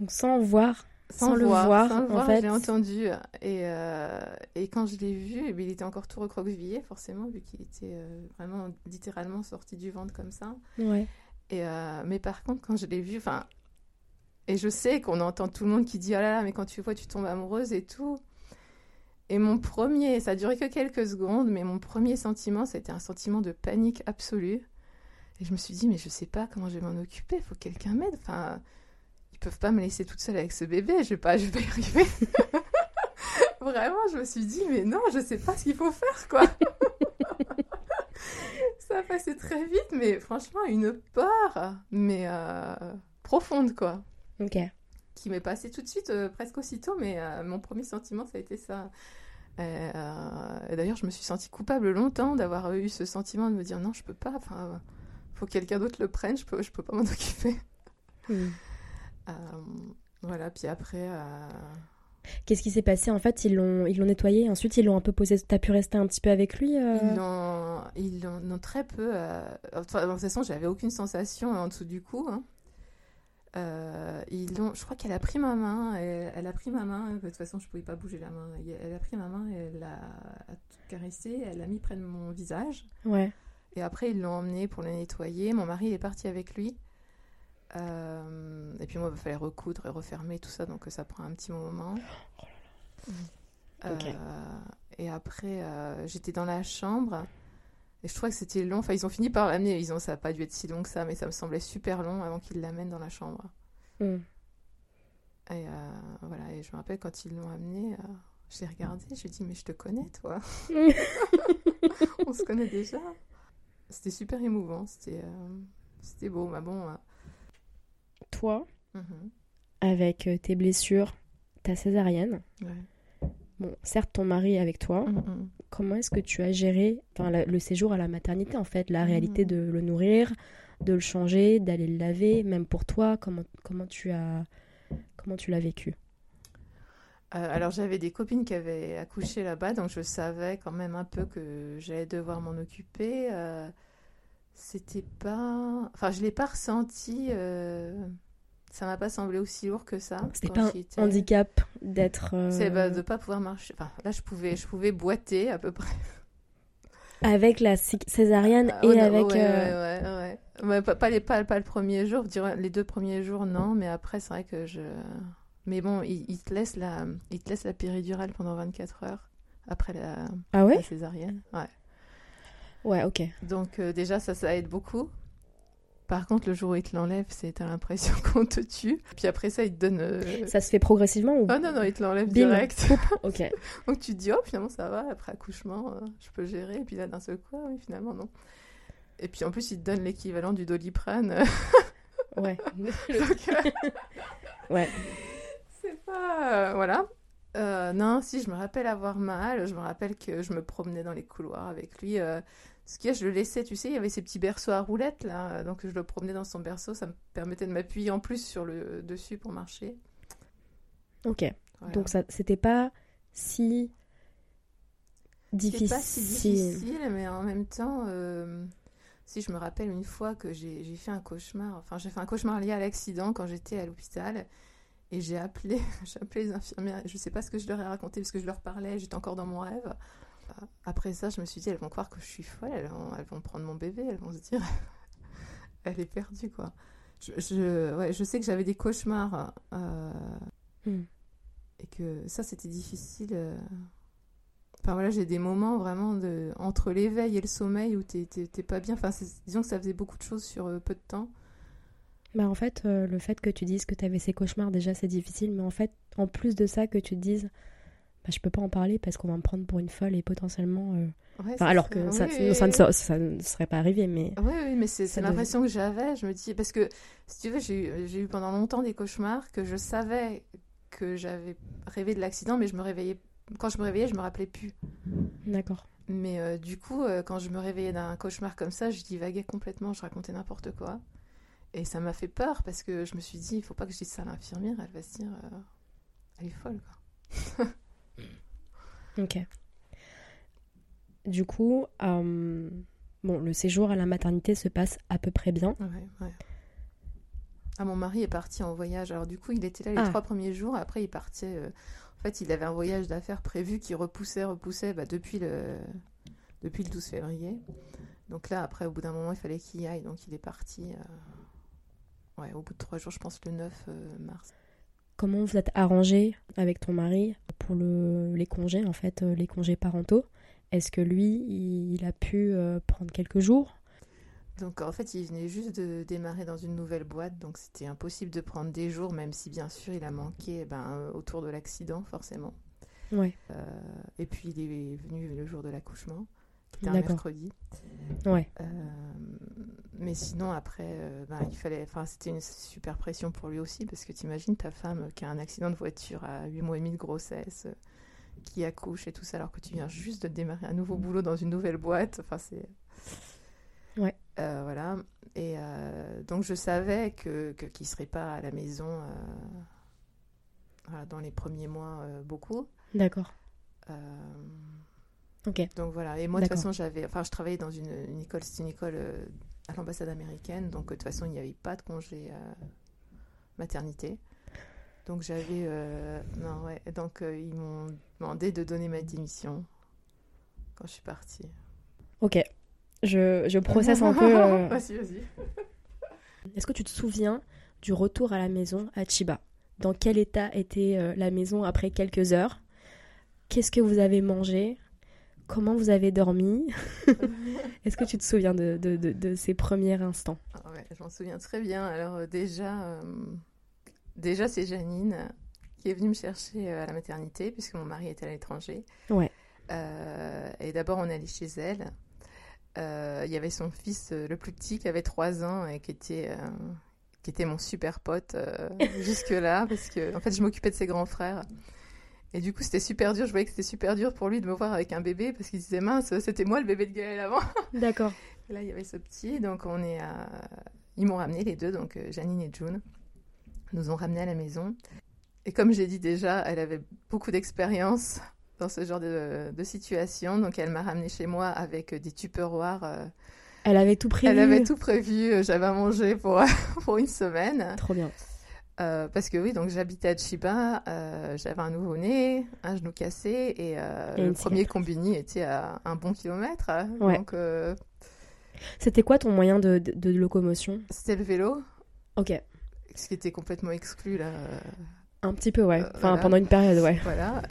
Donc sans voir, sans, le voir, voir, sans le en voir, fait. je l'ai entendu. Et, euh, et quand je l'ai vu, eh bien, il était encore tout recroquevillé, forcément, vu qu'il était euh, vraiment littéralement sorti du ventre comme ça. Ouais. Et, euh, mais par contre, quand je l'ai vu, enfin, et je sais qu'on entend tout le monde qui dit oh là là, mais quand tu vois, tu tombes amoureuse et tout. Et mon premier, ça a duré que quelques secondes, mais mon premier sentiment, c'était un sentiment de panique absolue. Et je me suis dit, mais je sais pas comment je vais m'en occuper, il faut que quelqu'un m'aide. Enfin, peuvent pas me laisser toute seule avec ce bébé, je vais pas, je vais pas y arriver. Vraiment, je me suis dit, mais non, je sais pas ce qu'il faut faire, quoi. Ça a passé très vite, mais franchement, une peur, mais euh, profonde, quoi. Ok. Qui m'est passée tout de suite, euh, presque aussitôt, mais euh, mon premier sentiment, ça a été ça. D'ailleurs, je me suis sentie coupable longtemps d'avoir eu ce sentiment de me dire non, je peux pas, enfin, faut que quelqu'un d'autre le prenne, je peux, je peux pas m'en occuper. Hmm. Euh, voilà, puis après. euh, Qu'est-ce qui s'est passé En fait, ils l'ont, ils l'ont nettoyé. Ensuite, ils l'ont un peu posé. T'as pu rester un petit peu avec lui euh? Ils l'ont, très peu. euh, enfin, de toute façon, j'avais aucune sensation en dessous du cou. hein. Euh, ils ont, je crois qu'elle a pris ma main. Elle, elle a pris ma main. De toute façon, je pouvais pas bouger la main. Elle a pris ma main et elle l'a caressée. Elle l'a mis près de mon visage. Ouais. Et après, ils l'ont emmené pour le nettoyer. Mon mari est parti avec lui. Euh, et puis moi, il fallait recoudre et refermer tout ça, donc ça prend un petit moment. Ok. Euh, et après, euh, j'étais dans la chambre. Et je trouvais que c'était long. Enfin, ils ont fini par l'amener. Ils ont, ça n'a pas dû être si long que ça, mais ça me semblait super long avant qu'ils l'amènent dans la chambre. Hmm. Et euh, voilà. Et je me rappelle quand ils l'ont amené, euh, je l'ai regardé. Je lui ai dit, mais je te connais, toi. On se connaît déjà. C'était super émouvant. C'était, euh, c'était beau. Mais bon. Toi, mhm, avec euh, tes blessures, ta césarienne, ouais. bon, certes ton mari est avec toi, Mhm, comment est-ce que tu as géré la- le séjour à la maternité en fait, la réalité Mhm. de le nourrir, de le changer, d'aller le laver, même pour toi, comment, comment tu as comment tu l'as vécu? Euh, alors j'avais des copines qui avaient accouché là-bas, donc je savais quand même un peu que j'allais devoir m'en occuper. Euh, c'était pas, enfin je l'ai pas ressenti. euh, Ça m'a pas semblé aussi lourd que ça. C'était pas un étais. handicap d'être euh, C'est bah, de pas pouvoir marcher. Enfin là je pouvais, je pouvais boiter à peu près. avec la césarienne Ah, et ouais, avec ouais, euh, ouais, ouais, pas, pas les, pas, pas le premier jour, les deux premiers jours, non, mais après, c'est vrai que je. Mais bon, il, il te laisse la, il te laisse la péridurale pendant 24 heures après la, Ah la ouais césarienne. Ouais. Ouais, OK. Donc, euh, déjà, ça, ça aide beaucoup. Par contre, le jour où il te l'enlève, c'est t'as l'impression qu'on te tue. Puis après ça, il te donne. euh, Ça se fait progressivement ou Oh non, non, il te l'enlève direct. OK. Donc tu te dis, oh, finalement, ça va, après accouchement, euh, je peux gérer. Et puis là, d'un seul coup, ah oui, finalement, non. Et puis en plus, il te donne l'équivalent du doliprane. Ouais. Donc, euh, Ouais. c'est pas. voilà. Euh, non, si, je me rappelle avoir mal. Je me rappelle que je me promenais dans les couloirs avec lui. euh, ce qu'il y a, je le laissais, tu sais, il y avait ces petits berceaux à roulettes, là. Donc je le promenais dans son berceau. Ça me permettait de m'appuyer en plus sur le dessus pour marcher. OK. Voilà. Donc ça c'était pas si difficile. pas si difficile, mais en même temps, euh, si je me rappelle une fois que j'ai j'ai fait un cauchemar, enfin j'ai fait un cauchemar lié à l'accident quand j'étais à l'hôpital et j'ai appelé, j'ai appelé les infirmières, je sais pas ce que je leur ai raconté parce que je leur parlais, j'étais encore dans mon rêve. Après ça, je me suis dit, elles vont croire que je suis folle, elles vont, elles vont prendre mon bébé, elles vont se dire, elle est perdue quoi. Je, je, ouais, je sais que j'avais des cauchemars euh, Hmm. et que ça c'était difficile. euh, Enfin voilà, j'ai des moments vraiment de entre l'éveil et le sommeil où t'es t'es- t'es pas bien. Enfin, disons que ça faisait beaucoup de choses sur euh, peu de temps. Bah en fait, le fait que tu dises que tu avais ces cauchemars, déjà c'est difficile, mais en fait, en plus de ça, que tu te dises, je peux pas en parler parce qu'on va me prendre pour une folle et potentiellement. euh, Ouais, Enfin, c'est alors que ça, Oui, sinon, oui, ça, ne ça serait pas arrivé, mais. Oui, oui, mais c'est devait- l'impression que j'avais. Je me dis, parce que si tu veux, j'ai eu, j'ai eu pendant longtemps des cauchemars que je savais que j'avais rêvé de l'accident, mais je me réveillais. Quand je me réveillais, je me rappelais plus. D'accord. Mais euh, du coup, euh, quand je me réveillais d'un cauchemar comme ça, je divaguais complètement, je racontais n'importe quoi. Et ça m'a fait peur parce que je me suis dit, il faut pas que je dise ça à l'infirmière, elle va se dire, euh, elle est folle, quoi. Ok. Du coup, euh, bon, le séjour à la maternité se passe à peu près bien. Ouais, ouais. Ah, mon mari est parti en voyage. Alors, du coup, il était là les Ah. trois premiers jours. Après, il partait. euh, En fait, il avait un voyage d'affaires prévu qui repoussait, repoussait bah, depuis, le... depuis le 12 février. Donc là, après, au bout d'un moment, il fallait qu'il y aille. Donc, il est parti. euh, Ouais, au bout de trois jours, je pense le 9 euh, mars. Comment vous êtes arrangé avec ton mari pour le, les congés, en fait, euh, les congés parentaux? Est-ce que lui, il, a pu euh, prendre quelques jours? Donc en fait, il venait juste de démarrer dans une nouvelle boîte, donc c'était impossible de prendre des jours, même si bien sûr il a manqué eh ben, euh, autour de l'accident, forcément. Ouais. Euh, et puis il est venu le jour de l'accouchement, qui était un mercredi. Ouais. Euh, mais sinon, après, euh, ben, il fallait. Enfin, c'était une super pression pour lui aussi, parce que t'imagines ta femme qui a un accident de voiture à 8 mois et demi de grossesse, euh, qui accouche et tout ça, alors que tu viens juste de démarrer un nouveau boulot dans une nouvelle boîte. Enfin, c'est. Ouais. Voilà. Et donc, je savais que, qu'il serait pas à la maison voilà, dans les premiers mois beaucoup. D'accord. Donc voilà, et moi de toute façon j'avais, enfin je travaillais dans une, une école, c'était une école euh, à l'ambassade américaine, donc euh, de toute façon il n'y avait pas de congé euh, maternité. Donc j'avais, non ouais, donc ils m'ont demandé de donner ma démission quand je suis partie. Ok, je, je processe un peu. vas-y, vas-y. Est-ce que tu te souviens du retour à la maison à Chiba? Dans quel état était la maison après quelques heures? Qu'est-ce que vous avez mangé? Comment vous avez dormi Est-ce que tu te souviens de, de, de, ces premiers instants? Ah Je m'en souviens très bien. Alors euh, déjà, euh, déjà c'est Janine qui est venue me chercher euh, à la maternité puisque mon mari était à l'étranger. Ouais. et d'abord on est allé chez elle. Il y avait son fils le plus petit qui avait 3 ans et qui était qui était mon super pote jusque là parce que en fait je m'occupais de ses grands frères. Et du coup, c'était super dur. Je voyais que c'était super dur pour lui de me voir avec un bébé parce qu'il disait mince, c'était moi le bébé de Gaël avant. D'accord. là, il y avait ce petit. Donc, on est à... ils m'ont ramené les deux, donc euh, Janine et June, nous ont ramenés à la maison. Et comme j'ai dit déjà, elle avait beaucoup d'expérience dans ce genre de, de, situation. Donc, elle m'a ramené chez moi avec des tupperwares. Euh, elle avait tout prévu. Elle avait tout prévu. J'avais à manger pour, pour une semaine. Trop bien. Euh, parce que oui, donc j'habitais à Chiba, euh, j'avais un nouveau-né, un genou cassé et, euh, le premier combini était à un bon kilomètre. Donc, C'était quoi ton moyen de, de, locomotion? C'était le vélo. Ok. Ce qui était complètement exclu là. Un petit peu, ouais. Enfin, pendant une période, ouais. Voilà.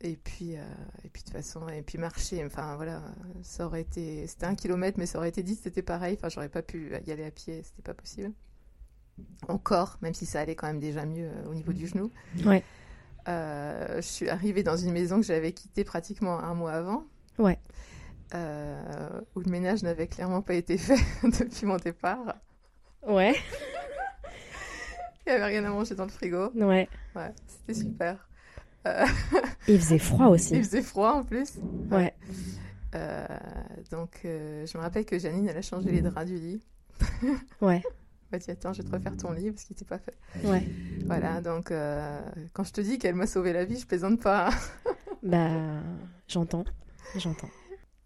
et puis, et puis de toute façon, et puis marcher. Enfin, voilà, ça aurait été, c'était un kilomètre, mais ça aurait été dit, c'était pareil. Enfin, j'aurais pas pu y aller à pied, c'était pas possible encore, même si ça allait quand même déjà mieux euh, au niveau du genou. Ouais. Euh, je suis arrivée dans une maison que j'avais quittée pratiquement un mois avant. Ouais. Euh, où le ménage n'avait clairement pas été fait depuis mon départ. Ouais. Il n'y avait rien à manger dans le frigo. Ouais. Ouais, c'était super. Il faisait froid aussi. Il faisait froid en plus. Ouais. donc, je me rappelle que Janine, elle a changé les draps du lit. ouais dit attends, je vais te refaire ton lit parce qu'il n'était pas fait. Ouais. Voilà, donc euh, quand je te dis qu'elle m'a sauvé la vie, je plaisante pas. bah, j'entends, j'entends.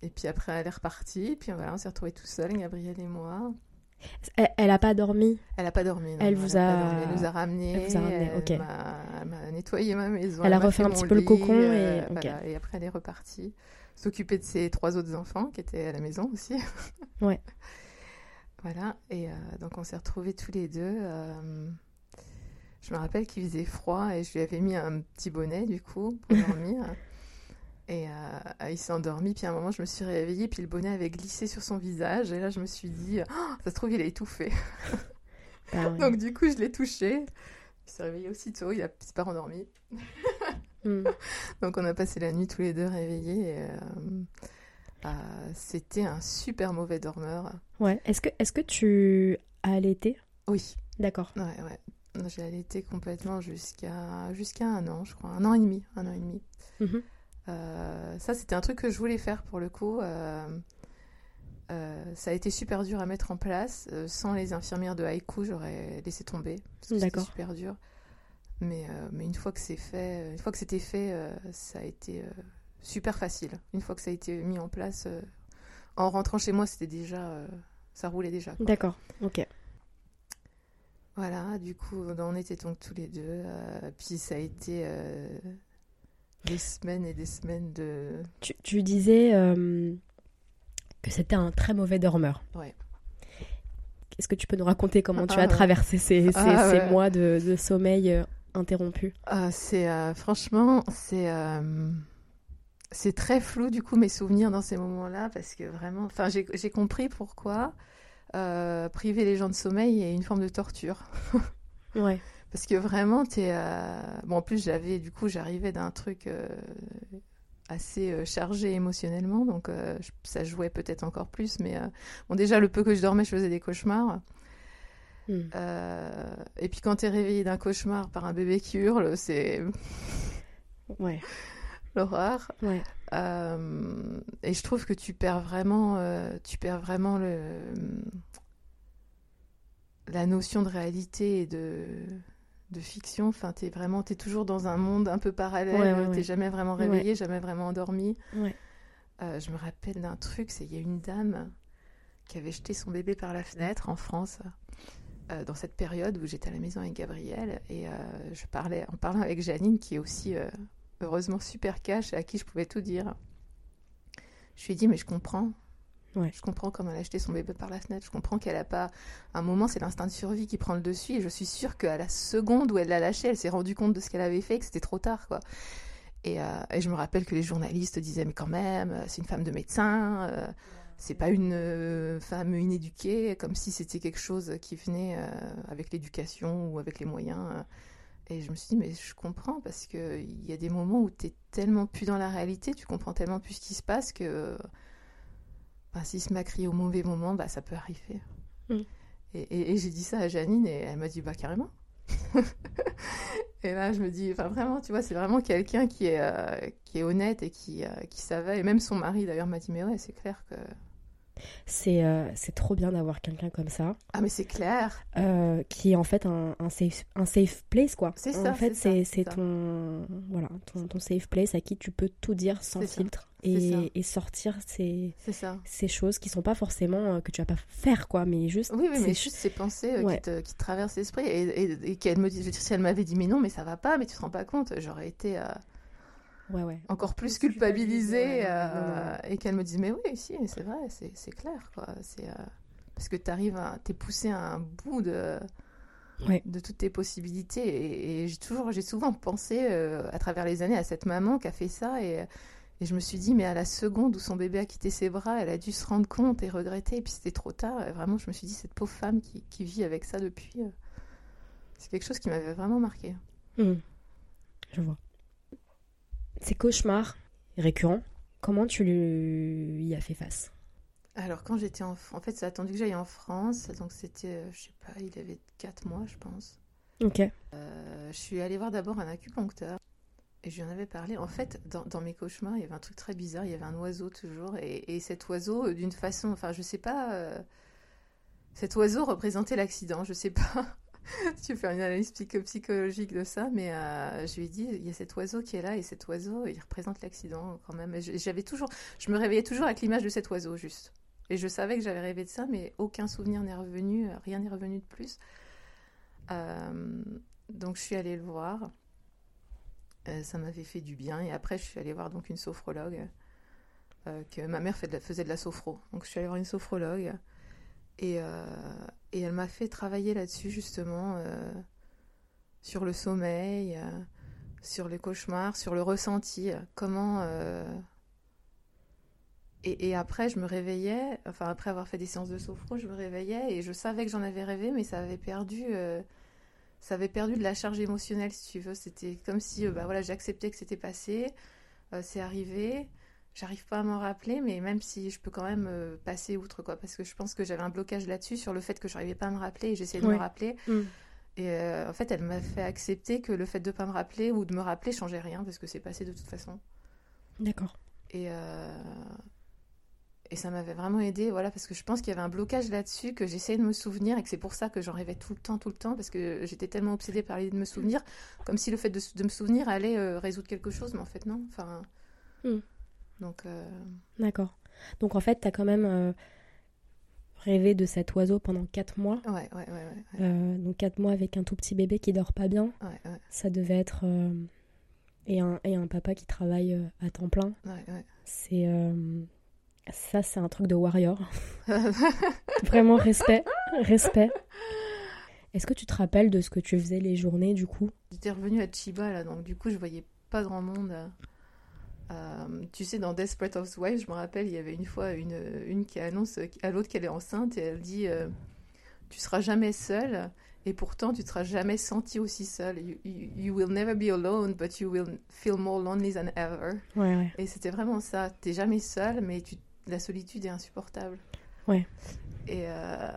Et puis après, elle est repartie, puis voilà, on s'est retrouvés tout seuls, Gabriel et moi. Elle, elle a pas dormi? Elle a pas dormi. elle vous a... Elle nous a ramené. Elle vous a ramené, ok. Elle m'a nettoyé ma maison. Elle, a refait un petit peu le cocon et... Euh, et après, elle est repartie s'occuper de ses trois autres enfants qui étaient à la maison aussi. Ouais. Voilà, et euh, donc on s'est retrouvés tous les deux. Euh, je me rappelle qu'il faisait froid et je lui avais mis un petit bonnet du coup pour dormir. et euh, il s'est endormi, puis à un moment je me suis réveillée, puis le bonnet avait glissé sur son visage, et là je me suis dit, oh, ça se trouve il a étouffé. Ah donc du coup je l'ai touché. Il s'est réveillé aussitôt, il s'est pas endormi. Hmm. Donc on a passé la nuit tous les deux réveillés. Et, euh, c'était un super mauvais dormeur. Ouais. Est-ce que, est que tu as allaité? Oui. D'accord. Ouais, ouais. J'ai allaité complètement jusqu'à jusqu'à un an, je crois. Un an et demi. Un an et demi. Mhm. Euh, ça, c'était un truc que je voulais faire pour le coup. Euh, ça a été super dur à mettre en place. sans les infirmières de haïku, j'aurais laissé tomber. C'était super dur. Mais, mais une fois que c'est fait, une fois que c'était fait, ça a été super facile. Une fois que ça a été mis en place, euh, en rentrant chez moi, c'était déjà, euh, ça roulait déjà. D'accord, ok. Voilà, du coup, on était donc tous les deux. Euh, puis ça a été des semaines et des semaines de. Tu, disais que c'était un très mauvais dormeur. Ouais. Est-ce que tu peux nous raconter comment tu as ah, traversé ces, ah, mois de, sommeil interrompu ah, C'est franchement, c'est c'est très flou du coup mes souvenirs dans ces moments-là parce que vraiment, enfin j'ai compris pourquoi euh, priver les gens de sommeil est une forme de torture. ouais. Parce que vraiment, es, euh, bon en plus j'avais du coup j'arrivais d'un truc euh, assez chargé émotionnellement donc ça jouait peut-être encore plus mais bon déjà le peu que je dormais je faisais des cauchemars. Hmm. et puis quand tu es réveillé d'un cauchemar par un bébé qui hurle, c'est ouais l'horreur. Euh, et je trouve que tu perds vraiment, euh, tu perds vraiment le, la notion de réalité et de, de fiction. Enfin, es vraiment, es toujours dans un monde un peu parallèle. tu T'es jamais vraiment réveillé, jamais vraiment endormi. Euh, je me rappelle d'un truc, c'est il y a une dame qui avait jeté son bébé par la fenêtre en France. euh, dans cette période où j'étais à la maison avec Gabriel et euh, je parlais en parlant avec Janine qui est aussi euh, heureusement super cash à qui je pouvais tout dire. Je lui ai dit mais je comprends. Ouais. Je comprends comment elle a acheté son bébé par la fenêtre. Je comprends qu'elle a pas. Un moment, c'est l'instinct de survie qui prend le dessus. Et je suis sûre qu'à la seconde où elle l'a lâché, elle s'est rendue compte de ce qu'elle avait fait, et que c'était trop tard, quoi. Et, euh, et je me rappelle que les journalistes disaient mais quand même, euh, c'est une femme de médecin. euh, c'est pas une euh, femme inéduquée, comme si c'était quelque chose qui venait avec l'éducation ou avec les moyens. Et je me suis dit, mais je comprends, parce qu'il y a des moments où tu es tellement plus dans la réalité, tu comprends tellement plus ce qui se passe que bah, s'il se à crier au mauvais moment, bah, ça peut arriver. Mm. Et, et- et j'ai dit ça à Janine et elle m'a dit, bah carrément. et là, je me dis, enfin vraiment, tu vois, c'est vraiment quelqu'un qui est, euh, qui est honnête et qui, euh, qui savait. Et même son mari, d'ailleurs, m'a dit, mais ouais, c'est clair que. C'est euh, c'est trop bien d'avoir quelqu'un comme ça, Ah, mais c'est clair. euh, qui est en fait un, un, safe, un safe place, quoi. C'est En ça, fait, c'est ton, voilà, ton, ton safe place à qui tu peux tout dire sans filtre et, et sortir ces, ça. ces choses qui sont pas forcément euh, que tu vas pas faire, quoi, mais juste. Oui, oui, c'est- mais juste ces pensées Ouais. qui, te, qui te traversent l'esprit et, et, et qu'elle me dit, je veux dire, si elle m'avait dit, mais non, mais ça va pas, mais tu te rends pas compte, j'aurais été Ouais, ouais. encore plus culpabilisée, ouais, euh, et qu'elle me dise, mais oui, si, c'est vrai, c'est c'est clair, quoi. C'est euh, parce que t'arrives à, t'es poussé à un bout de, de toutes tes possibilités et, et j'ai toujours, j'ai souvent pensé euh, à travers les années à cette maman qui a fait ça et et je me suis dit, mais à la seconde où son bébé a quitté ses bras, elle a dû se rendre compte et regretter. Et puis c'était trop tard. Et vraiment, je me suis dit, cette pauvre femme qui, qui vit avec ça depuis, c'est quelque chose qui m'avait vraiment marqué. Hmm. Je vois. Ces cauchemars récurrents, comment tu lui y as fait face? Alors, quand j'étais en, en fait, ça a attendu que j'aille en France. Donc, c'était, euh, je sais pas, il avait 4 mois, je pense. Ok. Euh, je suis allée voir d'abord un acupuncteur. Et je lui en avais parlé. En fait, dans, dans mes cauchemars, il y avait un truc très bizarre. Il y avait un oiseau toujours. Et, et cet oiseau, euh, d'une façon, enfin, je sais pas. euh, cet oiseau représentait l'accident. Je sais pas tu fais une analyse psycho- psychologique de ça, mais euh, je lui ai dit il y a cet oiseau qui est là et cet oiseau, il représente l'accident quand même. J'avais toujours, je me réveillais toujours avec l'image de cet oiseau juste. Et je savais que j'avais rêvé de ça, mais aucun souvenir n'est revenu, rien n'est revenu de plus. Euh, donc je suis allée le voir. Euh, ça m'avait fait du bien. Et après, je suis allée voir donc une sophrologue. que ma mère faisait de la sophro. Donc je suis allée voir une sophrologue. Et, euh, et elle m'a fait travailler là-dessus, justement, euh, sur le sommeil, euh, sur les cauchemars, sur le ressenti. Comment. Et, après, je me réveillais, enfin, après avoir fait des séances de sophro, je me réveillais et je savais que j'en avais rêvé, mais ça avait perdu. ça avait perdu de la charge émotionnelle, si tu veux. C'était comme si bah, voilà, j'acceptais que c'était passé, c'est arrivé. J'arrive pas à m'en rappeler, mais même si je peux quand même euh, passer outre, quoi, parce que je pense que j'avais un blocage là-dessus, sur le fait que je n'arrivais pas à me rappeler, et j'essayais de me rappeler. Mm. Et euh, en fait, elle m'a fait accepter que le fait de ne pas me rappeler ou de me rappeler changeait rien, parce que c'est passé de toute façon. D'accord. Et, euh, et ça m'avait vraiment aidé, voilà, parce que je pense qu'il y avait un blocage là-dessus, que j'essayais de me souvenir, et que c'est pour ça que j'en rêvais tout le temps, tout le temps, parce que j'étais tellement obsédée par l'idée de me souvenir, comme si le fait de, de me souvenir allait euh, résoudre quelque chose, mais en fait non. Enfin, Mm. Donc euh, D'accord. Donc en fait, t'as quand même euh, rêvé de cet oiseau pendant 4 mois. ouais, ouais, ouais, Euh, donc 4 mois avec un tout petit bébé qui dort pas bien. ouais, ouais, Ça devait être... euh, et, un, et un papa qui travaille euh, à temps plein. ouais, ouais. C'est... Ça, c'est un truc de warrior. Vraiment respect. Respect. Est-ce que tu te rappelles de ce que tu faisais les journées du coup? J'étais revenue à Chiba, là, donc du coup, je voyais pas grand monde. Euh, tu sais, dans Desperate Housewives, je me rappelle, il y avait une fois une, une qui annonce à l'autre qu'elle est enceinte et elle dit euh, Tu seras jamais seule et pourtant tu ne seras jamais sentie aussi seule. You, you- you will never be alone, but you will feel more lonely than ever. Ouais, ouais. Et c'était vraiment ça. T'es jamais seule, mais tu, la solitude est insupportable. Ouais. Et, euh,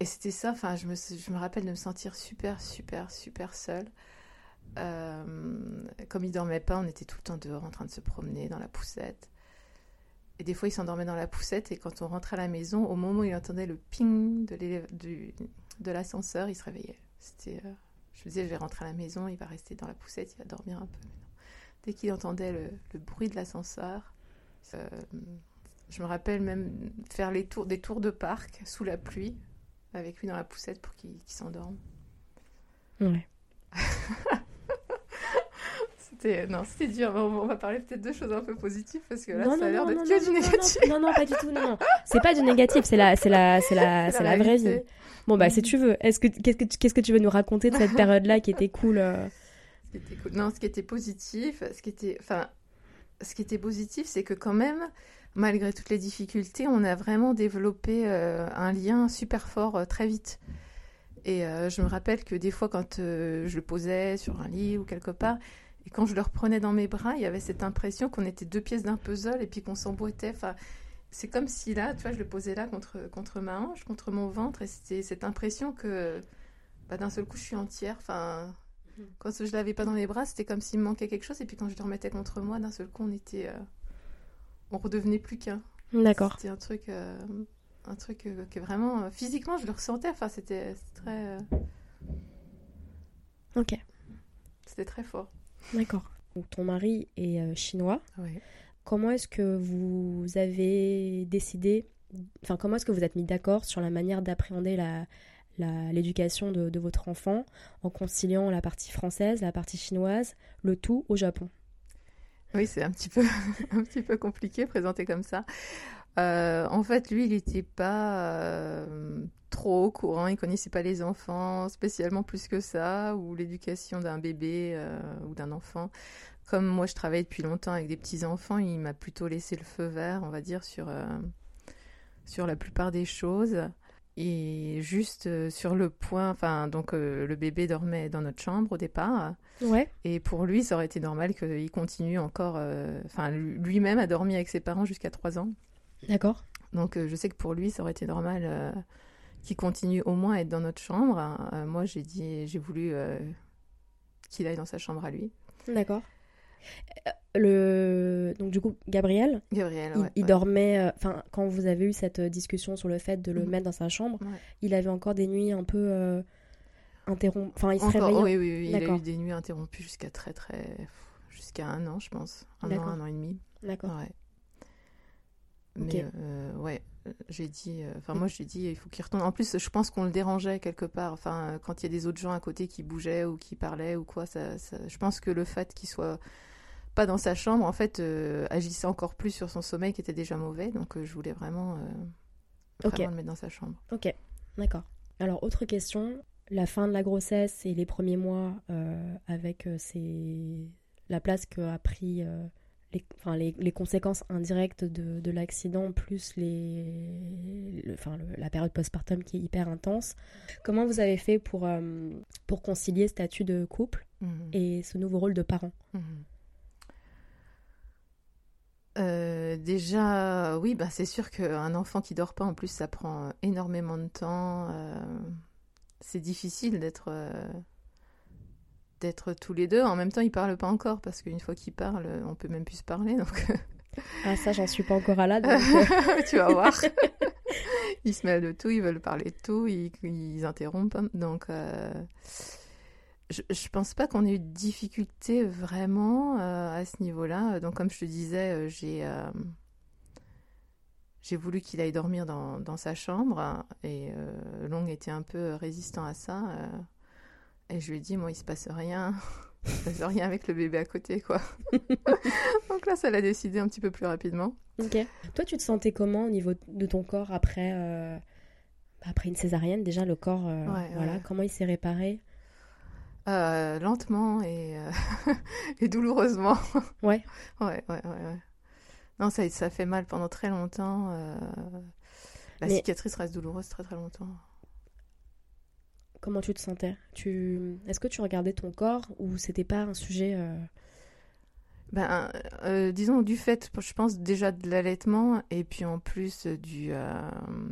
et c'était ça. Enfin, je me, je me rappelle de me sentir super, super, super seule. Euh, comme il dormait pas, on était tout le temps dehors en train de se promener dans la poussette. Et des fois, il s'endormait dans la poussette. Et quand on rentrait à la maison, au moment où il entendait le ping de l'ascenseur, il se réveillait. C'était, euh, je me disais, je vais rentrer à la maison, il va rester dans la poussette, il va dormir un peu. Mais non. Dès qu'il entendait le, le bruit de l'ascenseur, euh, je me rappelle même faire les tours, des tours de parc sous la pluie. avec lui dans la poussette pour qu'il s'endorme. Ouais. c'était non, c'était dur. On va parler peut-être de choses un peu positives parce que là, non, ça a l'air d'être que du négatif. Non, non, pas du tout. Non, non. C'est pas du négatif. C'est la, c'est la, c'est la, c'est la, vraie vie. Bon bah, si tu veux, est-ce que qu'est-ce que qu'est-ce que tu veux nous raconter de cette période-là qui était cool euh Ce qui était cool. Non, ce qui était positif, ce qui était, enfin, ce qui était positif, c'est que quand même, malgré toutes les difficultés, on a vraiment développé euh, un lien super fort euh, très vite. Et euh, je me rappelle que des fois, quand euh, je le posais sur un lit ou quelque part, et quand je le reprenais dans mes bras, il y avait cette impression qu'on était deux pièces d'un puzzle et puis qu'on s'emboîtait. Enfin, c'est comme si là, tu vois, je le posais là contre, contre ma hanche, contre mon ventre, et c'était cette impression que bah, d'un seul coup, je suis entière. Enfin, quand je l'avais pas dans les bras, c'était comme s'il me manquait quelque chose, et puis quand je le remettais contre moi, d'un seul coup, on était, euh, on redevenait plus qu'un. D'accord. C'était un truc, euh, un truc euh, que vraiment, physiquement, je le ressentais. Enfin, c'était très, Ok. c'était très fort. D'accord. Donc ton mari est euh, chinois. Comment est-ce que vous avez décidé, enfin comment est-ce que vous êtes mis d'accord sur la manière d'appréhender la- l'éducation de, de votre enfant en conciliant la partie française, la partie chinoise, le tout au Japon? Oui, c'est un petit peu, un petit peu compliqué présenté comme ça. Euh, en fait, lui, il n'était pas euh, trop au courant. Il connaissait pas les enfants spécialement plus que ça, ou l'éducation d'un bébé euh, ou d'un enfant. Comme moi, je travaille depuis longtemps avec des petits enfants, il m'a plutôt laissé le feu vert, on va dire, sur sur la plupart des choses. Et juste sur le point, enfin, donc euh, le bébé dormait dans notre chambre au départ. Ouais. Et pour lui, ça aurait été normal qu'il continue encore, euh, enfin, lui-même a dormi avec ses parents jusqu'à 3 ans. D'accord. Donc euh, je sais que pour lui, ça aurait été normal euh, qu'il continue au moins à être dans notre chambre. Euh, moi, j'ai dit, j'ai voulu qu'il aille dans sa chambre à lui. D'accord. Le donc du coup Gabriel, Gabriel, il, ouais, il ouais. dormait. euh, Enfin quand vous avez eu cette discussion sur le fait de le Mhm. mettre dans sa chambre, Ouais. il avait encore des nuits un peu euh, interrompues. Enfin il se réveillait. oui, oui, oui, il a eu des nuits interrompues jusqu'à très, très, jusqu'à un an, je pense, un an, un an et demi. D'accord. Mais euh, ouais, euh, j'ai dit, euh, enfin moi j'ai dit, il faut qu'il retourne. En plus, je pense qu'on le dérangeait quelque part. Enfin, quand il y a des autres gens à côté qui bougeaient ou qui parlaient ou quoi, ça, ça- je pense que le fait qu'il soit pas dans sa chambre, en fait, euh, agissait encore plus sur son sommeil qui était déjà mauvais. Donc, je voulais vraiment, le mettre dans sa chambre. Ok, d'accord. Alors, autre question. La fin de la grossesse et les premiers mois avec ces- la place que a pris les, enfin, les, les conséquences indirectes de, de l'accident, plus les, le- enfin, le- la période postpartum qui est hyper intense. Comment vous avez fait pour, euh, pour concilier statut de couple Mhm. et ce nouveau rôle de parent? Mhm. Euh, déjà, oui, bah, c'est sûr qu'un enfant qui dort pas, en plus, ça prend énormément de temps. euh, c'est difficile d'être euh, d'être tous les deux. En même temps, ils parlent pas encore parce qu'une fois qu'ils parlent, on peut même plus se parler. Donc, Ah, ça, j'en suis pas encore à là. donc, euh, tu vas voir. ils se mêlent de tout, ils veulent parler de tout, ils, ils interrompent. Donc, euh, je, je pense pas qu'on ait eu de difficulté vraiment euh, à ce niveau-là. Donc, comme je te disais, euh, j'ai euh, j'ai voulu qu'il aille dormir dans, dans sa chambre hein, et euh, Long était un peu résistant à ça. Et je lui ai dit, moi, il se passe rien. Il se passe rien avec le bébé à côté, quoi. Donc là, ça l'a décidé un petit peu plus rapidement. Ok. Toi, tu te sentais comment au niveau de ton corps après, euh, après une césarienne? Déjà, le corps, euh, Ouais, voilà, ouais. comment il s'est réparé? Euh, lentement et, et douloureusement. Ouais. Ouais, ouais, ouais, ouais. Non, ça, ça fait mal pendant très longtemps. La Mais- cicatrice reste douloureuse très très longtemps. Comment tu te sentais? Tu... Est-ce que tu regardais ton corps ou c'était pas un sujet euh, Ben, euh, disons du fait, je pense déjà de l'allaitement et puis en plus euh, du, euh,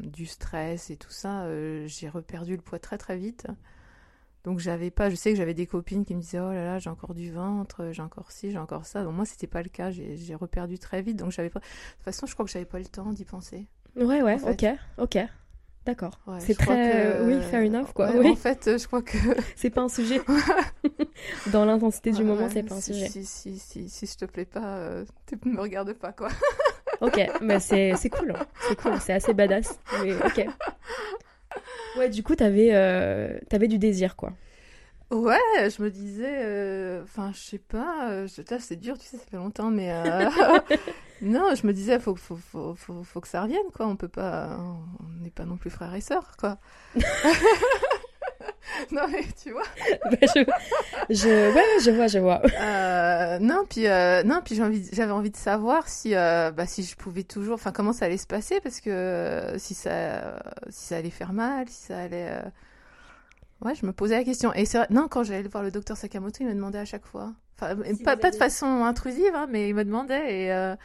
du stress et tout ça, euh, j'ai reperdu le poids très très vite. Donc j'avais pas, je sais que j'avais des copines qui me disaient oh là là j'ai encore du ventre, j'ai encore ci, j'ai encore ça. Donc moi c'était pas le cas, j'ai j'ai reperdu très vite. Donc j'avais pas. De toute façon je crois que j'avais pas le temps d'y penser. Ouais, ouais, En fait. ok, ok. D'accord. Ouais, c'est très. que- Oui, fair enough, quoi. Ouais, oui. En fait je crois que C'est pas un sujet. Dans l'intensité du moment, c'est pas un si, sujet. Si, si, si, si je te plais pas, euh, tu me regardes pas quoi. Ok, mais c'est c'est cool. hein. C'est cool, c'est assez badass. Mais ok. Ouais, du coup, t'avais euh, avais du désir, quoi. Ouais, je me disais, euh, enfin, je sais pas, euh, c'est dur, tu sais, ça fait longtemps, mais euh, non, je me disais, faut, faut, faut, faut, faut que ça revienne, quoi. On peut pas, on n'est pas non plus frères et sœurs, quoi. non, mais tu vois. Bah, je, je, ouais, je vois, je vois. Non, puis non, puis j'avais envie de savoir si, bah, si je pouvais toujours, enfin, comment ça allait se passer, parce que si ça, si ça allait faire mal, si ça allait, ouais, je me posais la question. Et vrai, non, quand j'allais voir le docteur Sakamoto, il me demandait à chaque fois, enfin, Si pas, de façon intrusive, hein, mais il me demandait et euh,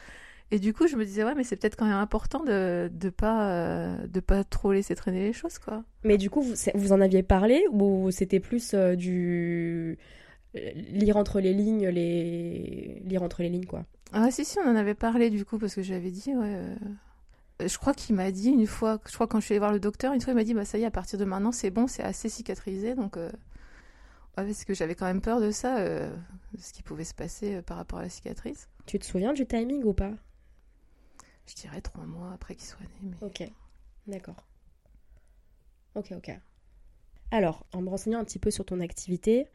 et du coup, je me disais ouais, mais c'est peut-être quand même important de de pas euh, de pas trop laisser traîner les choses, quoi. Mais du coup, vous, vous en aviez parlé ou c'était plus euh, du euh, lire entre les lignes, les lire entre les lignes, quoi? Ah si si on en avait parlé du coup parce que j'avais dit ouais euh, je crois qu'il m'a dit une fois je crois quand je suis allée voir le docteur une fois il m'a dit bah ça y est à partir de maintenant c'est bon c'est assez cicatrisé donc euh, ouais, parce que j'avais quand même peur de ça euh, de ce qui pouvait se passer euh, par rapport à la cicatrice Tu te souviens du timing ou pas? Je dirais trois mois après qu'il soit né mais Ok, d'accord. Ok, ok. Alors, en me renseignant un petit peu sur ton activité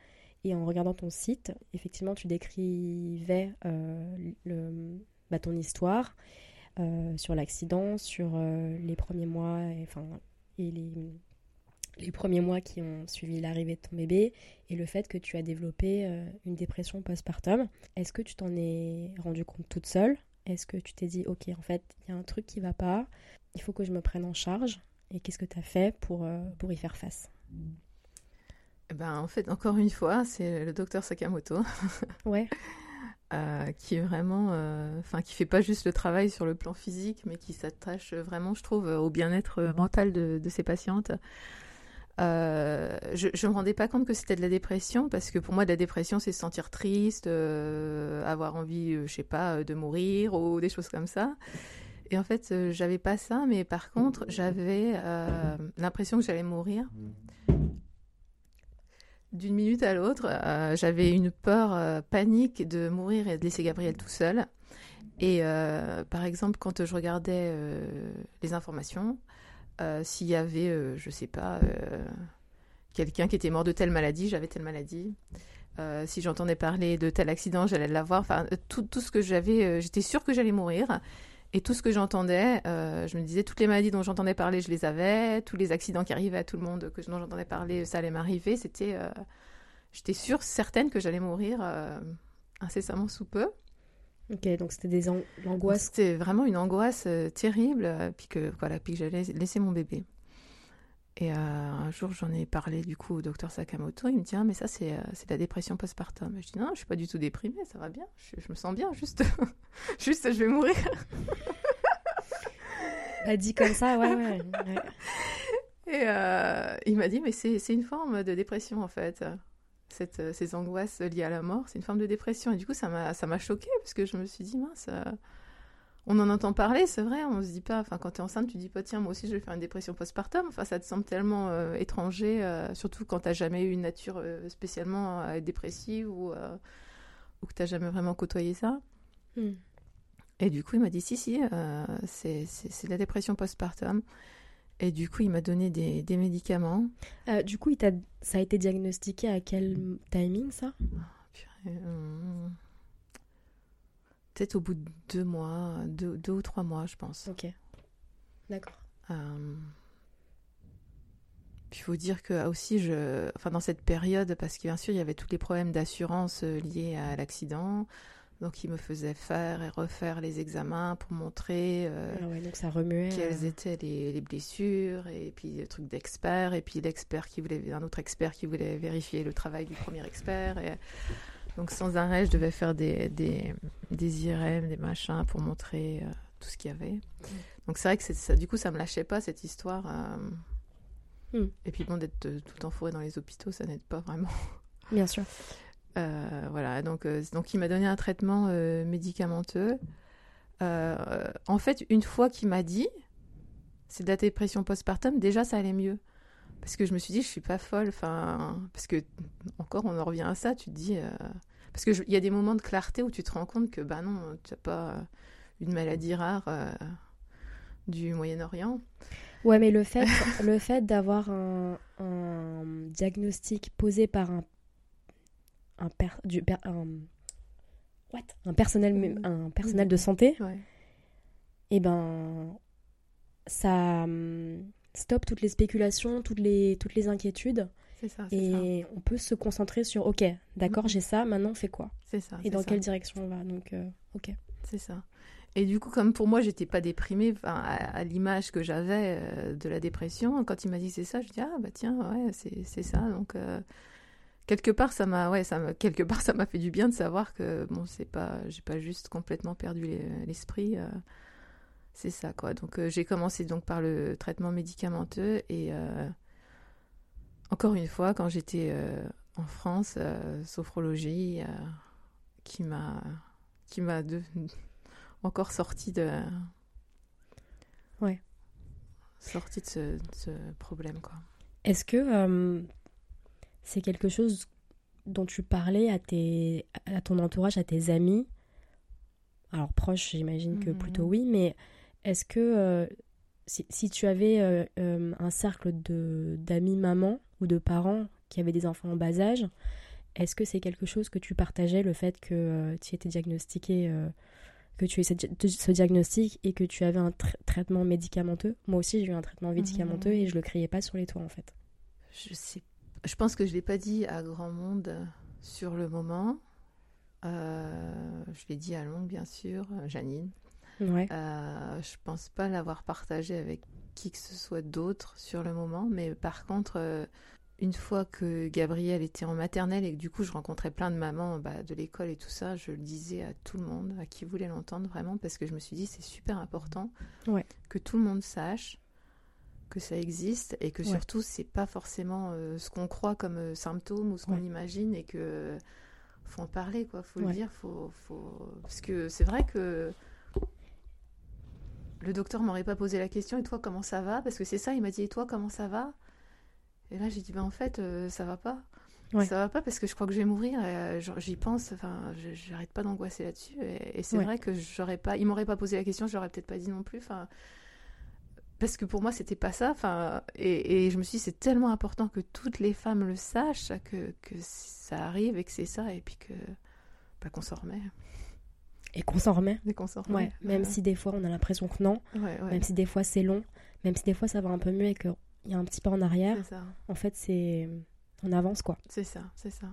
et en regardant ton site, effectivement, tu décrivais euh, le, bah, ton histoire euh, sur l'accident, sur euh, les premiers mois, et, enfin, et les, les premiers mois qui ont suivi l'arrivée de ton bébé et le fait que tu as développé euh, une dépression postpartum. Est-ce que tu t'en es rendu compte toute seule? Est-ce que tu t'es dit, ok, en fait, il y a un truc qui va pas, il faut que je me prenne en charge Et qu'est-ce que tu as fait pour, euh, pour y faire face? Eh ben en fait encore une fois c'est le docteur Sakamoto. Ouais, euh, qui est vraiment euh, enfin qui fait pas juste le travail sur le plan physique mais qui s'attache vraiment je trouve au bien-être mental de, de ses patientes Euh, je, je me rendais pas compte que c'était de la dépression parce que pour moi de la dépression c'est se sentir triste, euh, avoir envie, euh, je sais pas, euh, de mourir ou des choses comme ça. Et en fait euh, j'avais pas ça, mais par contre j'avais euh, l'impression que j'allais mourir. D'une minute à l'autre, euh, j'avais une peur euh, panique de mourir et de laisser Gabriel tout seul. Et euh, par exemple, quand je regardais les informations, s'il y avait, je sais pas, quelqu'un qui était mort de telle maladie, j'avais telle maladie. Si j'entendais parler de tel accident, j'allais l'avoir. Enfin, tout, tout ce que j'avais, j'étais sûre que j'allais mourir. Et tout ce que j'entendais, euh, je me disais, toutes les maladies dont j'entendais parler, je les avais. Tous les accidents qui arrivaient à tout le monde que, dont j'entendais parler, ça allait m'arriver. C'était, euh, j'étais sûre, certaine que j'allais mourir euh, incessamment sous peu. ok, donc c'était des an- l'angoisse. C'était vraiment une angoisse terrible, puis que voilà, puis que j'allais laisser mon bébé. Et euh, un jour, j'en ai parlé du coup au docteur Sakamoto. Il me dit ah mais ça c'est euh, la dépression postpartum. Je dis non, je suis pas du tout déprimée, ça va bien. Je, je me sens bien, juste juste je vais mourir. Bah, dit comme ça, ouais, ouais. ouais. Et euh, il m'a dit mais c'est une forme de dépression en fait. Cette, ces angoisses liées à la mort, c'est une forme de dépression. Et du coup, ça m'a ça m'a choquée parce que je me suis dit mince. euh, on en entend parler, c'est vrai, on se dit pas, enfin quand tu es enceinte, tu dis pas tiens, moi aussi je vais faire une dépression postpartum, enfin ça te semble tellement euh, étranger, euh, surtout quand t'as jamais eu une nature euh, spécialement dépressive ou, ou que t'as jamais vraiment côtoyé ça. Hmm. Et du coup il m'a dit si si, c'est de la dépression postpartum. Et du coup il m'a donné des, des médicaments. Du coup, il ça a été diagnostiqué à quel timing, ça? Purée, euh, Peut-être au bout de deux mois, deux, deux ou trois mois je pense. Ok. D'accord. Euh, il faut dire que aussi, je, enfin dans cette période, parce que bien sûr il y avait tous les problèmes d'assurance euh, liés à l'accident, donc il me faisait faire et refaire les examens pour montrer euh, Ah ouais, donc ça remuait. quelles euh, étaient les, les blessures et puis le truc d'expert et puis l'expert qui voulait un autre expert qui voulait vérifier le travail du premier expert et donc sans arrêt je devais faire des des, des IRM des machins pour montrer euh, tout ce qu'il y avait donc c'est vrai que ça du coup ça me lâchait pas cette histoire euh. Mm. et puis bon d'être euh, tout le temps fourré dans les hôpitaux ça n'aide pas vraiment Bien sûr. euh, voilà, donc, donc il m'a donné un traitement médicamenteux. En fait, une fois qu'il m'a dit, c'est de la dépression postpartum, déjà ça allait mieux. Parce que je me suis dit, je suis pas folle. Enfin, parce que, encore, on en revient à ça, tu te dis. euh, parce qu'il y a des moments de clarté où tu te rends compte que, bah non, tu n'as pas une maladie rare euh, du Moyen-Orient. Ouais, mais le fait, le fait d'avoir un, un diagnostic posé par un, un, per- du, per- un, what? Un personnel, Mhm. un personnel de santé, Ouais. eh ben, ça stoppe toutes les spéculations, toutes les, toutes les inquiétudes, ça, et on peut se concentrer sur, ok, d'accord, Mhm. j'ai ça, maintenant on fait quoi? C'est ça. Et dans ça. quelle direction on va? Donc, euh, ok. C'est ça. Et du coup, comme pour moi, j'étais pas déprimée à, à l'image que j'avais euh, de la dépression, quand il m'a dit c'est ça, je dis ah bah tiens, ouais, c'est c'est ça. Donc euh, quelque part, ça m'a ouais, ça quelque part ça m'a fait du bien de savoir que bon, c'est pas j'ai pas juste complètement perdu les- l'esprit. euh, c'est ça quoi. Donc euh, j'ai commencé donc par le traitement médicamenteux et euh, encore une fois, quand j'étais euh, en France, sophrologie qui m'a qui m'a de- encore sorti de Ouais. sorti de ce, de ce problème quoi. Est-ce que c'est quelque chose dont tu parlais à, tes, à ton entourage, à tes amis? Alors proches, j'imagine que Mhm. plutôt oui, mais est-ce que euh, si, si tu avais euh, euh, un cercle d'amis mamans ou de parents qui avaient des enfants en bas âge, est-ce que c'est quelque chose que tu partageais, le fait que tu étais diagnostiqué, que tu aies ce, di- ce diagnostic et que tu avais un tra- traitement médicamenteux? Moi aussi, j'ai eu un traitement médicamenteux et je le criais pas sur les toits en fait. Je sais je pense que je l'ai pas dit à grand monde sur le moment. Euh, je l'ai dit à Longue bien sûr, Janine. Ouais. Euh, je pense pas l'avoir partagé avec qui que ce soit d'autre sur le moment, mais par contre, euh, une fois que Gabrielle était en maternelle et que du coup je rencontrais plein de mamans bah, de l'école et tout ça, je le disais à tout le monde, à qui voulait l'entendre vraiment, parce que je me suis dit c'est super important Ouais. que tout le monde sache que ça existe et que Ouais. surtout c'est pas forcément euh, ce qu'on croit comme euh, symptôme ou ce qu'on Ouais. imagine et que faut en parler quoi, faut le dire, faut, faut... parce que c'est vrai que le docteur m'aurait pas posé la question et toi comment ça va? Parce que c'est ça il m'a dit et toi comment ça va? Et là j'ai dit ben en fait euh, ça va pas Ouais. ça va pas parce que je crois que je vais mourir et euh, j'y pense enfin j'arrête pas d'angoisser là-dessus et, et c'est Ouais. vrai que j'aurais pas il m'aurait pas posé la question je l'aurais peut-être pas dit non plus enfin parce que pour moi c'était pas ça enfin et, et je me suis dit c'est tellement important que toutes les femmes le sachent que, que ça arrive et que c'est ça et puis que bah, qu'on s'en remet Et qu'on s'en remet. et qu'on s'en Ouais, même si des fois on a l'impression que non, ouais, même si des fois c'est long, même si des fois ça va un peu mieux et qu'il y a un petit pas en arrière, ça en fait c'est. On avance quoi. c'est ça c'est ça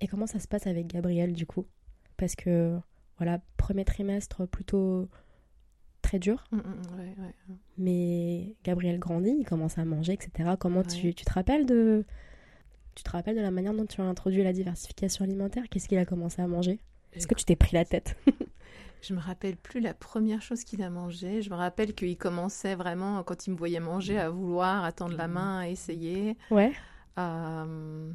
Et comment ça se passe avec Gabriel du coup? Parce que, voilà, premier trimestre plutôt très dur, Mm, mm, ouais. mais Gabriel grandit, il commence à manger, etc. Comment tu, tu te rappelles de. Tu te rappelles de la manière dont tu as introduit la diversification alimentaire? Qu'est-ce qu'il a commencé à manger? Est-ce que tu t'es pris la tête? Je me rappelle plus la première chose qu'il a mangé. Je me rappelle qu'il commençait vraiment, quand il me voyait manger, à vouloir attendre la main, à essayer. Ouais. Euh,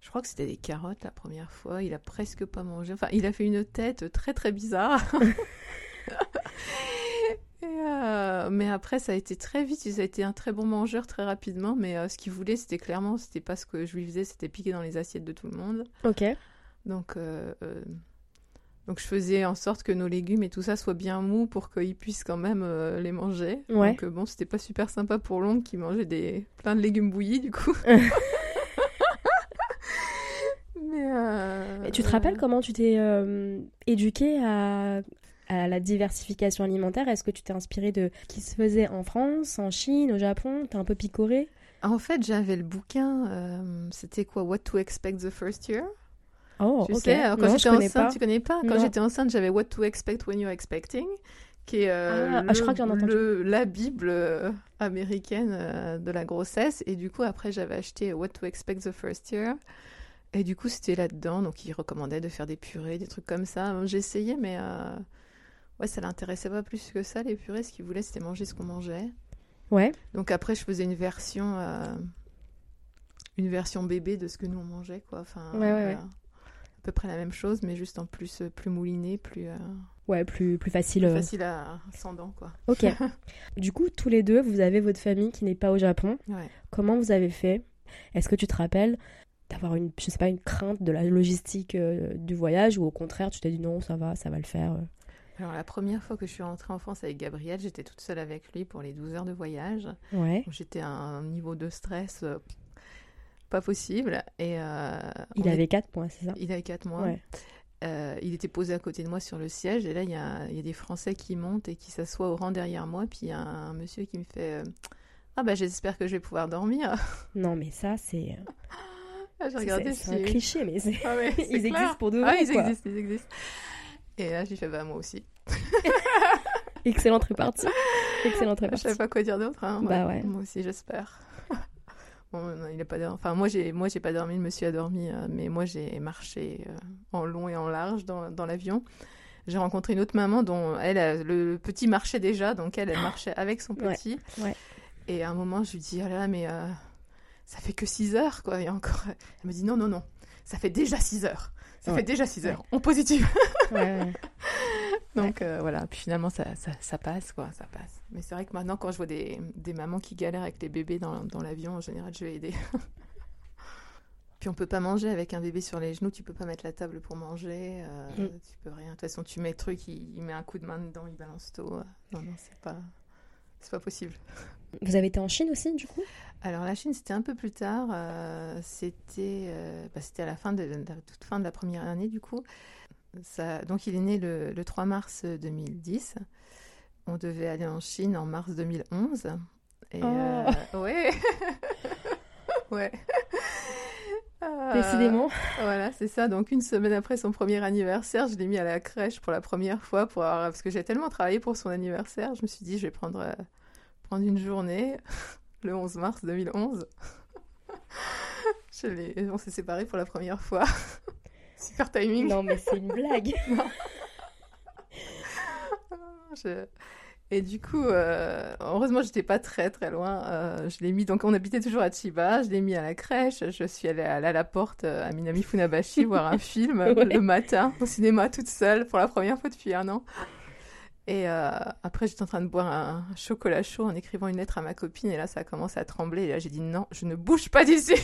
je crois que c'était des carottes la première fois. Il a presque pas mangé. Enfin, il a fait une tête très très bizarre. Et, euh, mais après, ça a été très vite. Il a été un très bon mangeur très rapidement. Mais euh, ce qu'il voulait, c'était clairement, c'était pas ce que je lui faisais, c'était piquer dans les assiettes de tout le monde. Ok. Donc, donc je faisais en sorte que nos légumes et tout ça soient bien mous pour qu'ils puissent quand même euh, les manger. Ouais. Donc euh, bon, c'était pas super sympa pour l'oncle qui mangeait des plein de légumes bouillis du coup. Mais euh, Et tu te rappelles comment tu t'es euh, éduquée à, à la diversification alimentaire? Est-ce que tu t'es inspirée de ce qui se faisait en France, en Chine, au Japon? T'es un peu picorée? En fait, j'avais le bouquin. c'était quoi? What to expect the first year? Oh, Tu ok. sais, alors, quand j'étais enceinte, pas. tu connais pas Quand j'étais enceinte, j'avais What to expect when you're expecting, qui est euh, Ah, le- je crois entendu. le- la Bible euh, américaine euh, de la grossesse. Et du coup, après, j'avais acheté What to expect the first year. Et du coup, c'était là-dedans. Donc, il recommandait de faire des purées, des trucs comme ça. Essayé, mais euh, ouais, ça l'intéressait pas plus que ça, les purées. Ce qu'il voulait, c'était manger ce qu'on mangeait. Ouais. Donc après, je faisais une version, euh, une version bébé de ce que nous on mangeait, quoi. Enfin, Ouais, ouais, voilà. Peu près la même chose, mais juste en plus, euh, plus mouliné, plus, euh, Ouais, plus, plus facile. plus euh. facile à dents, quoi. Ok. du coup, tous les deux, vous avez votre famille qui n'est pas au Japon. Ouais. Comment vous avez fait? Est-ce que tu te rappelles d'avoir une, je sais pas, une crainte de la logistique euh, du voyage ou au contraire, tu t'es dit non, ça va, ça va le faire. Alors, la première fois que je suis rentrée en France avec Gabriel, j'étais toute seule avec lui pour les 12 heures de voyage. Ouais. J'étais à un niveau de stress pas possible. Et, euh, Il avait est- 4 points, c'est ça? Il avait 4 mois. Ouais. Euh, il était posé à côté de moi sur le siège. Et là, il y a, il y a des Français qui montent et qui s'assoient au rang derrière moi. Puis il y a un, monsieur qui me fait euh, Ah, bah, j'espère que je vais pouvoir dormir. Non, mais ça, c'est Ah, J'ai c'est- regardé c'est un cliché, mais Ah ils clair. existent pour de Ah, vrai, ils quoi. existent, ils existent. Et là, j'ai fait Bah, moi aussi. excellente répartie. Excellente Je répartie. savais pas quoi dire d'autre. hein. Bah ouais. Moi aussi, j'espère. Non, il a pas dormi. Enfin, moi, j'ai, moi, j'ai pas dormi. Le monsieur a dormi, euh, mais moi, j'ai marché euh, en long et en large dans, dans l'avion. J'ai rencontré une autre maman dont elle, euh, le petit marchait déjà, donc elle, elle marchait avec son petit. ouais. Et à un moment, je lui dis, oh là là, mais euh, ça fait que 6 heures, quoi. Et encore, elle me dit, non, non, non, ça fait déjà 6 heures. Ça Ouais. fait déjà 6 heures. En positif. Ouais. Donc euh, voilà, puis finalement ça, ça, ça passe quoi, ça passe. Mais c'est vrai que maintenant quand je vois des, des mamans qui galèrent avec les bébés dans, dans l'avion, en général je vais aider. puis on peut pas manger avec un bébé sur les genoux, tu peux pas mettre la table pour manger, euh, Mm. tu peux rien. De toute façon tu mets le truc, il, il met un coup de main dedans, il balance tout. Non, non, c'est pas, c'est pas possible. Vous avez été en Chine aussi, du coup? Alors la Chine c'était un peu plus tard, euh, c'était euh, bah, c'était à la fin de, toute fin de la première année du coup. Ça, donc il est né le, le 3 mars 2010. On devait aller en Chine en mars 2011. Et Oh. euh, ouais, ouais. Euh, Décidément. Voilà, c'est ça. Donc une semaine après son premier anniversaire, je l'ai mis à la crèche pour la première fois pour avoir- parce que j'ai tellement travaillé pour son anniversaire. Je me suis dit, je vais prendre euh, prendre une journée le 11 mars 2011. Je on s'est séparés pour la première fois. Super timing. Non, mais c'est une blague. Je- Et du coup, euh, heureusement, j'étais pas très très loin. Euh, je l'ai mis, donc on habitait toujours à Chiba. Je l'ai mis à la crèche. Je suis allée à la porte à Minami Funabashi voir un film Ouais. le matin au cinéma toute seule pour la première fois depuis un an. Et euh, après, j'étais en train de boire un chocolat chaud en écrivant une lettre à ma copine. Et là, ça a commencé à trembler. Et là, j'ai dit non, je ne bouge pas d'ici.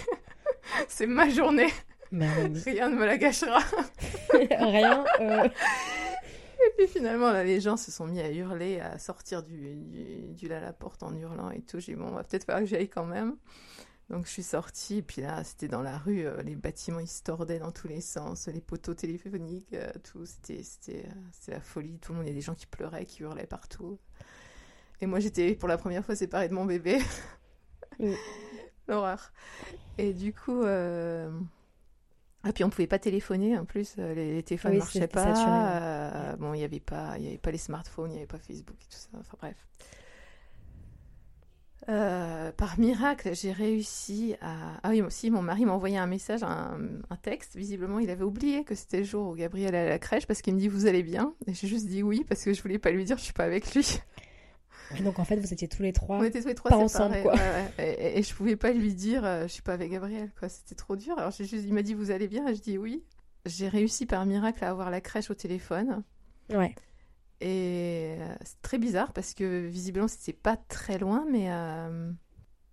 C'est ma journée. Rien ne me la gâchera. Rien. euh, Et puis finalement, là, les gens se sont mis à hurler, à sortir du, du, du la porte en hurlant et tout. J'ai dit, bon, on va peut-être falloir que j'y aille quand même. Donc je suis sortie, et puis là, c'était dans la rue, euh, les bâtiments, ils se tordaient dans tous les sens, les poteaux téléphoniques, euh, tout. C'était, c'était, euh, c'était la folie. Tout le monde, il y a des gens qui pleuraient, qui hurlaient partout. Et moi, j'étais pour la première fois séparée de mon bébé. Mm. L'horreur. Et du coup... euh, ah, puis on pouvait pas téléphoner en plus, euh, les, les téléphones Oui, marchaient pas. saturé, ouais. euh, bon, il n'y avait pas, il y avait pas les smartphones, il n'y avait pas Facebook et tout ça. Enfin bref. Euh, par miracle, j'ai réussi à. Ah oui, aussi, mon mari m'a envoyé un message, un, un texte. Visiblement, il avait oublié que c'était le jour où Gabriel allait à la crèche parce qu'il me dit Vous allez bien? Et j'ai juste dit oui parce que je voulais pas lui dire Je suis pas avec lui. Et donc en fait, vous étiez tous les trois. On était tous les trois Pas ensemble, quoi. ouais. Et, et- je pouvais pas lui dire euh, Je suis pas avec Gabriel. quoi. C'était trop dur. Alors j'ai juste, il m'a dit Vous allez bien? Et je dis oui. J'ai réussi par miracle à avoir la crèche au téléphone. Ouais. Et euh, c'est très bizarre parce que visiblement c'était pas très loin, mais euh,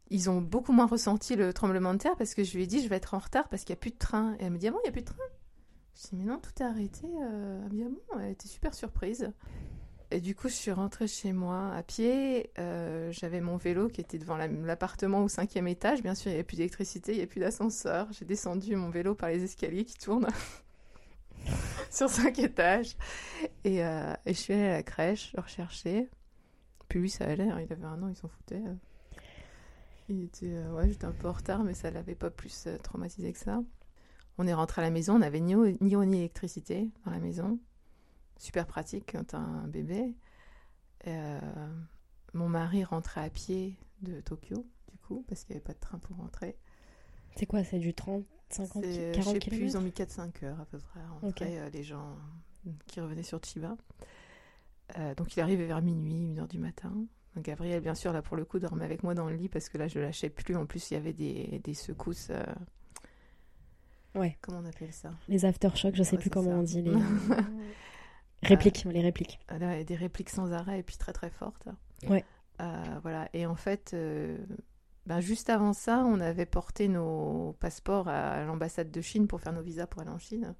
ils ont beaucoup moins ressenti le tremblement de terre parce que je lui ai dit je vais être en retard parce qu'il n'y a plus de train. Et elle me dit ah bon, il n'y a plus de train? Je dis mais non, tout est arrêté. Euh, ah bon, elle était super surprise. Et du coup, je suis rentrée chez moi à pied. Euh, J'avais mon vélo qui était devant la- l'appartement au cinquième étage. Bien sûr, il n'y avait plus d'électricité, il n'y avait plus d'ascenseur. J'ai descendu mon vélo par les escaliers qui tournent sur cinq étages. Et, euh, et je suis allée à la crèche, le rechercher. Puis lui, ça allait, hein, il avait un an, il s'en foutait. Il était, euh, ouais, j'étais un peu en retard, mais ça l'avait pas plus traumatisé que ça. On est rentré à la maison, on n'avait ni ni, eau, ni électricité dans la maison. Super pratique quand t'as un bébé. Euh, mon mari rentrait à pied de Tokyo, du coup, parce qu'il n'y avait pas de train pour rentrer. C'est quoi C'est du 30, 50, C'est- 40 Je sais plus, ils ont km mis 4-5 heures à peu près à rentrer, euh, les gens qui revenaient sur Chiba. Euh, donc il arrivait vers minuit, 1h du matin. Donc, Gabriel, bien sûr, là pour le coup, dormait avec moi dans le lit parce que là je lâchais plus. En plus, il y avait des, des secousses. euh, Ouais. Comment on appelle ça? Les aftershocks, je sais Ouais, plus comment ça. on dit. Les... répliques, les répliques. Euh, Là, il y a des répliques sans arrêt et puis très très fortes. Ouais. Euh, voilà. Et en fait, euh, ben, juste avant ça, on avait porté nos passeports à l'ambassade de Chine pour faire nos visas pour aller en Chine.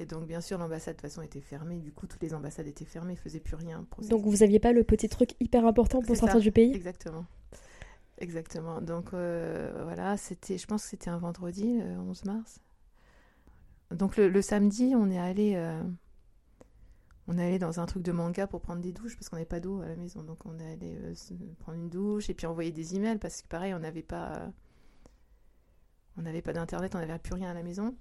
Et donc, bien sûr, l'ambassade, de toute façon, était fermée. Du coup, toutes les ambassades étaient fermées, ne faisaient plus rien. Donc, vous aviez pas le petit truc hyper important pour sortir ça, du pays? Exactement. Exactement. Donc, euh, voilà, c'était, je pense que c'était un vendredi, le 11 mars. Donc, le, le samedi, on est allé. euh, on est allé dans un truc de manga pour prendre des douches parce qu'on n'avait pas d'eau à la maison. Donc on est allé euh, prendre une douche et puis envoyer des emails parce que pareil, on n'avait pas, euh, on n'avait pas d'internet, on n'avait plus rien à la maison.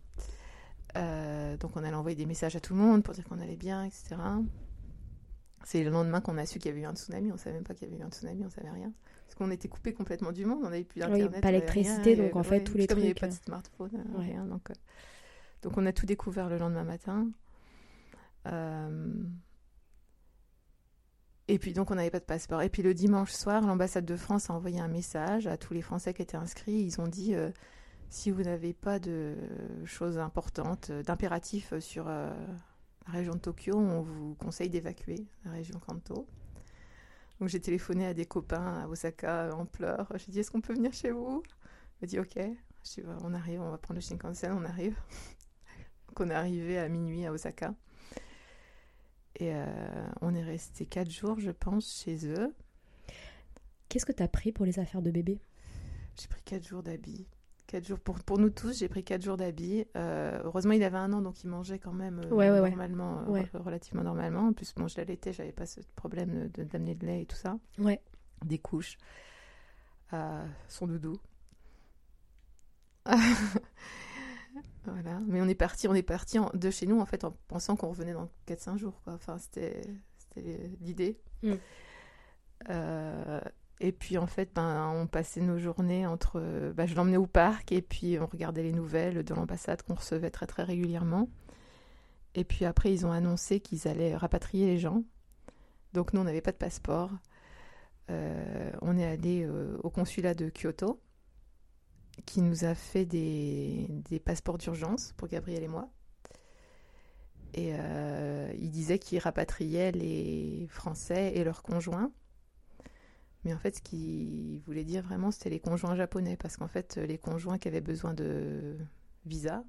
Euh, donc on allait envoyer des messages à tout le monde pour dire qu'on allait bien, etc. C'est le lendemain qu'on a su qu'il y avait eu un tsunami. On savait même pas qu'il y avait eu un tsunami, on savait rien. Parce qu'on était coupé complètement du monde, on n'avait plus Oui, d'internet. pas rien, donc en fait, ouais, tous les comme il n'y avait trucs, pas de euh, smartphone, euh, ouais. rien. Donc, donc on a tout découvert le lendemain matin. Euh, Et puis donc on n'avait pas de passeport. Et puis le dimanche soir, l'ambassade de France a envoyé un message à tous les Français qui étaient inscrits. Ils ont dit euh, si vous n'avez pas de choses importantes, euh, d'impératifs sur la région de Tokyo, on vous conseille d'évacuer la région Kanto. Donc j'ai téléphoné à des copains à Osaka en pleurs. J'ai dit est-ce qu'on peut venir chez vous? Il m'a dit ok. Je dis, on arrive, on va prendre le Shinkansen, on arrive. Donc on est arrivé à minuit à Osaka. Et euh, on est resté quatre jours, je pense, chez eux. Qu'est-ce que t'as pris pour les affaires de bébé? J'ai pris quatre jours d'habits. Quatre jours pour, pour nous tous, j'ai pris quatre jours d'habits. Euh, heureusement, il avait un an, donc il mangeait quand même euh, Ouais, normalement, Ouais. re- relativement normalement. En plus, bon, je l'allaitais, j'avais pas ce problème de d'amener de lait et tout ça. Ouais. Des couches, son doudou. voilà. Mais on est parti, on est parti en- de chez nous en fait en pensant qu'on revenait dans 4-5 jours. Quoi. Enfin, c'était c'était l'idée. Mm. Euh, et puis en fait, ben, on passait nos journées entre. ben, je l'emmenais au parc et puis on regardait les nouvelles de l'ambassade qu'on recevait très très régulièrement. Et puis après, ils ont annoncé qu'ils allaient rapatrier les gens. Donc nous, on n'avait pas de passeport. Euh, on est allé euh, au consulat de Kyoto, qui nous a fait des, des passeports d'urgence pour Gabriel et moi. Et euh, il disait qu'il rapatriait les Français et leurs conjoints. Mais en fait, ce qu'il voulait dire vraiment, c'était les conjoints japonais. Parce qu'en fait, les conjoints qui avaient besoin de visa,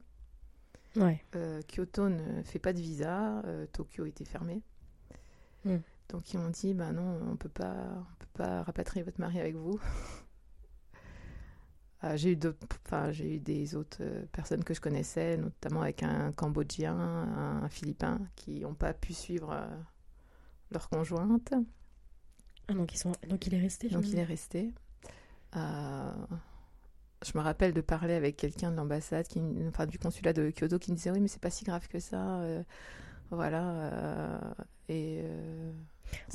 Ouais. euh, Kyoto ne fait pas de visa, euh, Tokyo était fermé. Mm. Donc ils m'ont dit, bah non, on peut pas, on peut pas rapatrier votre mari avec vous. Euh, j'ai eu d'autres, enfin j'ai eu des autres euh, personnes que je connaissais, notamment avec un Cambodgien, un, Philippin, qui n'ont pas pu suivre euh, leur conjointe. Ah, donc, ils sont... donc il est resté Donc il est resté. Euh, je me rappelle de parler avec quelqu'un de l'ambassade, qui, enfin du consulat de Kyoto, qui me disait oui, mais c'est pas si grave que ça. voilà. et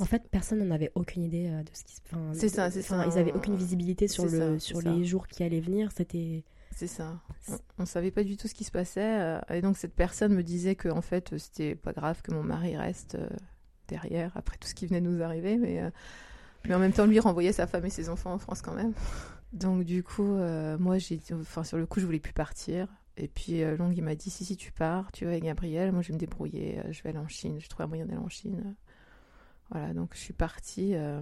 En fait, personne n'en avait aucune idée euh, de ce qui se enfin, C'est ça, c'est ça. Ils avaient aucune visibilité sur, le, ça, sur les ça. jours qui allaient venir. C'était. c'est ça. On, on savait pas du tout ce qui se passait. euh, et donc cette personne me disait que en fait c'était pas grave que mon mari reste euh, derrière après tout ce qui venait de nous arriver, mais euh, mais en même temps lui renvoyait sa femme et ses enfants en France quand même. Donc du coup, euh, moi j'ai, enfin sur le coup je voulais plus partir. Et puis euh, Long il m'a dit si si tu pars, tu vas avec Gabriel, moi je vais me débrouiller, euh, je vais aller en Chine, je trouve un moyen d'aller en Chine. Voilà donc je suis partie euh,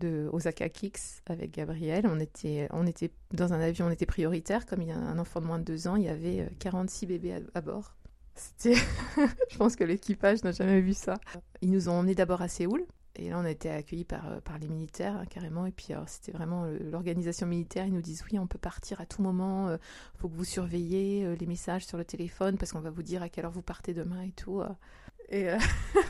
de Osaka Kicks avec Gabriel. On était, on était dans un avion, on était prioritaire. Comme il y a un enfant de moins de deux ans, il y avait euh, 46 bébés à, bord. C'était, je pense que l'équipage n'a jamais vu ça. Ils nous ont emmenés d'abord à Séoul. Et là, on a été accueillis par, euh, par les militaires, hein, carrément. Et puis, c'était vraiment euh, l'organisation militaire. Ils nous disent Oui, on peut partir à tout moment. Il faut que vous surveillez euh, les messages sur le téléphone parce qu'on va vous dire à quelle heure vous partez demain et tout. euh. Et, euh, euh,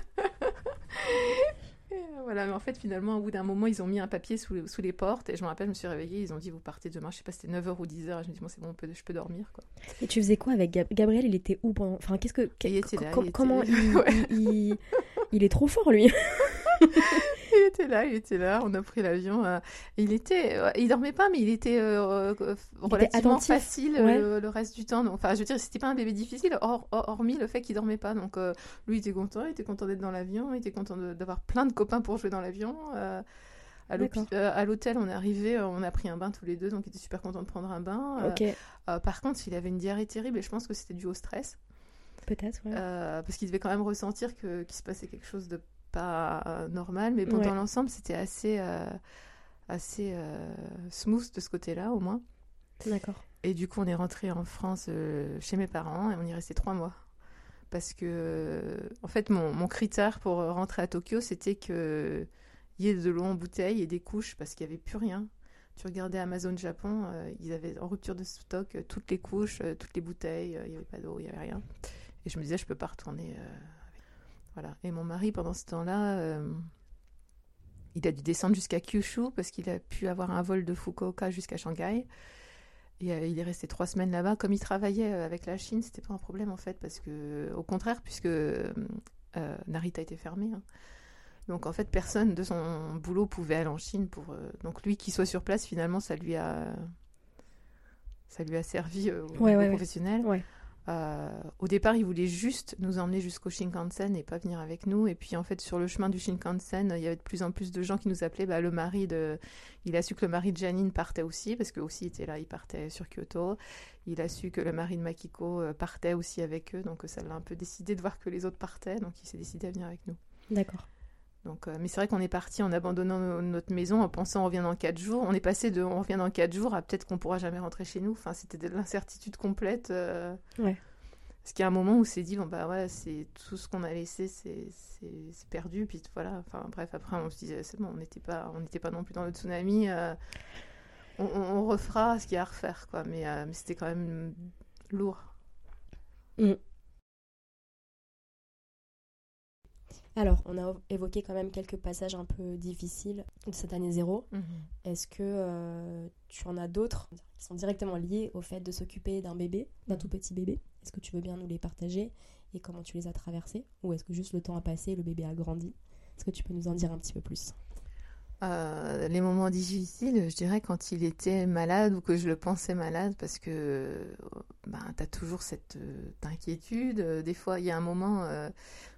voilà, mais en fait, finalement, au bout d'un moment, ils ont mis un papier sous, sous les portes. Et je me rappelle, je me suis réveillée. Ils ont dit Vous partez demain. Je sais pas, c'était 9h ou 10h. Et je me dis Bon, c'est bon, on peut- je peux dormir. Quoi. Et tu faisais quoi avec Gab- Gabriel Il était où pendant Enfin, qu'est-ce que. Il était là, com- il était- Comment il, Ouais. il, il- il est trop fort, lui? Il était là, il était là. On a pris l'avion. euh, il était, euh, il dormait pas, mais il était euh, euh, relativement facile ouais. le, le reste du temps. Donc, enfin, je veux dire, c'était pas un bébé difficile, hors- hormis le fait qu'il dormait pas. Donc, lui, il était content, il était content d'être dans l'avion, il était content d'avoir plein de copains pour jouer dans l'avion. à l'hôtel, on est arrivé, on a pris un bain tous les deux, donc il était super content de prendre un bain. Par contre, il avait une diarrhée terrible et je pense que c'était dû au stress. peut-être, ouais. Parce qu'il devait quand même ressentir que qu'il se passait quelque chose de pas euh, normal mais Ouais. dans l'ensemble c'était assez euh, assez euh, smooth de ce côté-là au moins D'accord. Et du coup, on est rentré en France euh, chez mes parents et on y est resté trois mois. Parce que, en fait, mon, mon critère pour rentrer à Tokyo, c'était qu'il y ait de l'eau en bouteille et des couches parce qu'il n'y avait plus rien. Tu regardais Amazon Japon, ils avaient en rupture de stock toutes les couches, toutes les bouteilles, il n'y avait pas d'eau, il n'y avait rien. Et je me disais, je peux pas retourner. Voilà. Et mon mari, pendant ce temps-là, euh, il a dû descendre jusqu'à Kyushu parce qu'il a pu avoir un vol de Fukuoka jusqu'à Shanghai. Et euh, il est resté trois semaines là-bas. Comme il travaillait euh, avec la Chine, c'était pas un problème en fait, parce que, au contraire, puisque euh, Narita était fermé. hein. Donc en fait, personne de son boulot pouvait aller en Chine pour. donc lui qui soit sur place, finalement, ça lui a, ça lui a servi au ouais, ouais. professionnel. Ouais. Euh, au départ, il voulait juste nous emmener jusqu'au Shinkansen et pas venir avec nous. Et puis, en fait, sur le chemin du Shinkansen, il y avait de plus en plus de gens qui nous appelaient. Bah, le mari de, il a su que le mari de Janine partait aussi parce que aussi était là, il partait sur Kyoto. Il a su que le mari de Makiko euh, partait aussi avec eux, donc ça l'a un peu décidé de voir que les autres partaient, donc il s'est décidé à venir avec nous. D'accord. Donc, euh, mais c'est vrai qu'on est parti en abandonnant no- notre maison, en pensant on revient dans quatre jours. On est passé de on revient dans quatre jours à peut-être qu'on pourra jamais rentrer chez nous. Enfin, c'était de l'incertitude complète. euh, Ouais. Parce qu'il y a un moment où c'est dit bon bah ouais, c'est tout ce qu'on a laissé, c'est perdu. Puis voilà. Enfin bref, après on se disait c'est bon, on n'était pas on n'était pas non plus dans le tsunami. euh, on, refera ce qu'il y a à refaire quoi. Mais, euh, mais c'était quand même lourd. Alors, on a évoqué quand même quelques passages un peu difficiles de cette année zéro. Est-ce que euh, tu en as d'autres qui sont directement liés au fait de s'occuper d'un bébé, d'un tout petit bébé? Est-ce que tu veux bien nous les partager et comment tu les as traversés? Ou est-ce que juste le temps a passé, le bébé a grandi? Est-ce que tu peux nous en dire un petit peu plus? Euh, les moments difficiles, je dirais quand il était malade ou que je le pensais malade, parce que euh, ben, tu as toujours cette euh, inquiétude. Des fois, il y a un moment euh,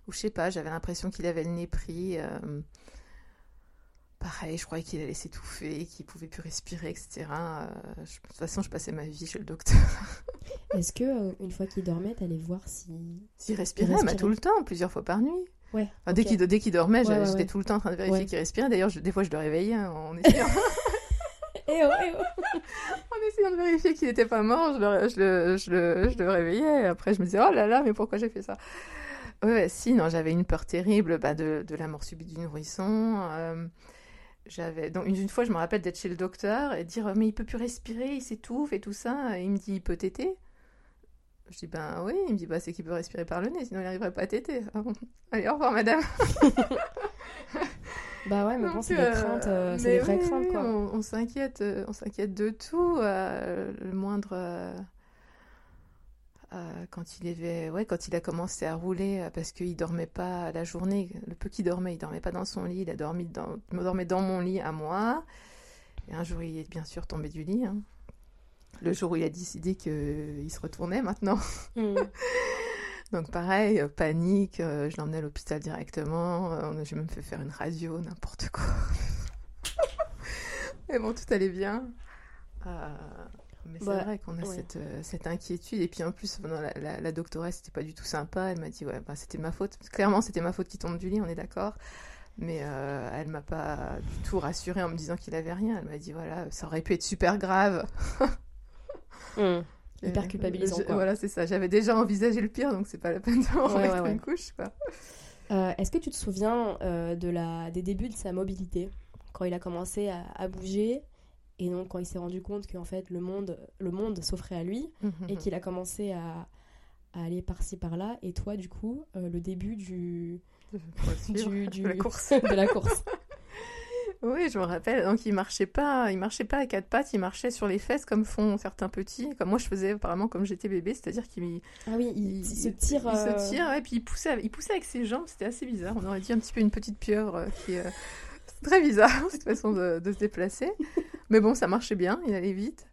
où, je sais pas, j'avais l'impression qu'il avait le nez pris. pareil, je croyais qu'il allait s'étouffer, qu'il pouvait plus respirer, etc. Je- de toute façon, je passais ma vie chez le docteur. Est-ce que une fois qu'il dormait, t'allais voir si S'il respirait, respirait? bah, tout le temps, plusieurs fois par nuit. Ouais. Enfin, dès qu'il dormait, Ouais, j'étais ouais. tout le temps en train de vérifier qu'il respirait. D'ailleurs, des fois, je le réveillais hein, en essayant. Eh oh, eh oh En essayant de vérifier qu'il n'était pas mort, je le, je, le, je, le, je le réveillais. Et après, je me disais, oh là là, mais pourquoi j'ai fait ça? Ouais, si, non, j'avais une peur terrible bah, de, de la mort subite du nourrisson. euh, j'avais donc une, une fois, je me rappelle d'être chez le docteur et de dire, mais il peut plus respirer, il s'étouffe et tout ça. Et il me dit, il peut téter. Je dis, ben oui. Il me dit, bah c'est qu'il peut respirer par le nez, sinon il n'arriverait pas à téter. Ah bon. Allez, au revoir, madame. Bah ouais, mais bon, c'est des euh, craintes, euh, c'est des vraies oui, craintes quoi. On, on s'inquiète, euh, on s'inquiète de tout. euh, le moindre, euh, quand il avait, ouais, quand il a commencé à rouler, parce qu'il dormait pas la journée. Le peu qu'il dormait, il dormait pas dans son lit. Il a dormi dans, il dormait dans mon lit à moi. Et un jour, il est bien sûr tombé du lit. hein. Le jour où il a décidé qu'il se retournait maintenant. Mm. Donc pareil, euh, panique, euh, je l'emmenais à l'hôpital directement, euh, j'ai même fait faire une radio, n'importe quoi. Mais bon, tout allait bien. Euh, mais c'est vrai qu'on a ouais. cette, cette inquiétude. Et puis en plus, non, la, la, la doctoresse, c'était pas du tout sympa. Elle m'a dit, ouais, bah, c'était ma faute. Clairement, c'était ma faute qui tombe du lit, on est d'accord. Mais euh, elle m'a pas du tout rassurée en me disant qu'il avait rien. Elle m'a dit, voilà, ça aurait pu être super grave. Mm. Hyper culpabilisant, je- quoi. Voilà, c'est ça. J'avais déjà envisagé le pire, donc c'est pas la peine de m'en Ouais, remettre ouais, ouais. une couche, quoi. Euh, Est-ce que tu te souviens euh, de la, des débuts de sa mobilité? Quand il a commencé à, à bouger et donc quand il s'est rendu compte qu'en fait le monde, le monde s'offrait à lui et qu'il a commencé à, à aller par-ci par-là et toi du coup euh, le début du, du, du- de la course. de la course. Oui, je me rappelle. Donc, il marchait pas, il marchait pas à quatre pattes, il marchait sur les fesses comme font certains petits. Comme moi, je faisais apparemment comme j'étais bébé, c'est-à-dire qu'il Ah oui, il, il se tire. il euh, se tire, ouais, puis il poussait, il poussait avec ses jambes. C'était assez bizarre. On aurait dit un petit peu une petite pieuvre euh, qui. euh, c'est très bizarre cette façon de, de se déplacer. Mais bon, ça marchait bien, il allait vite.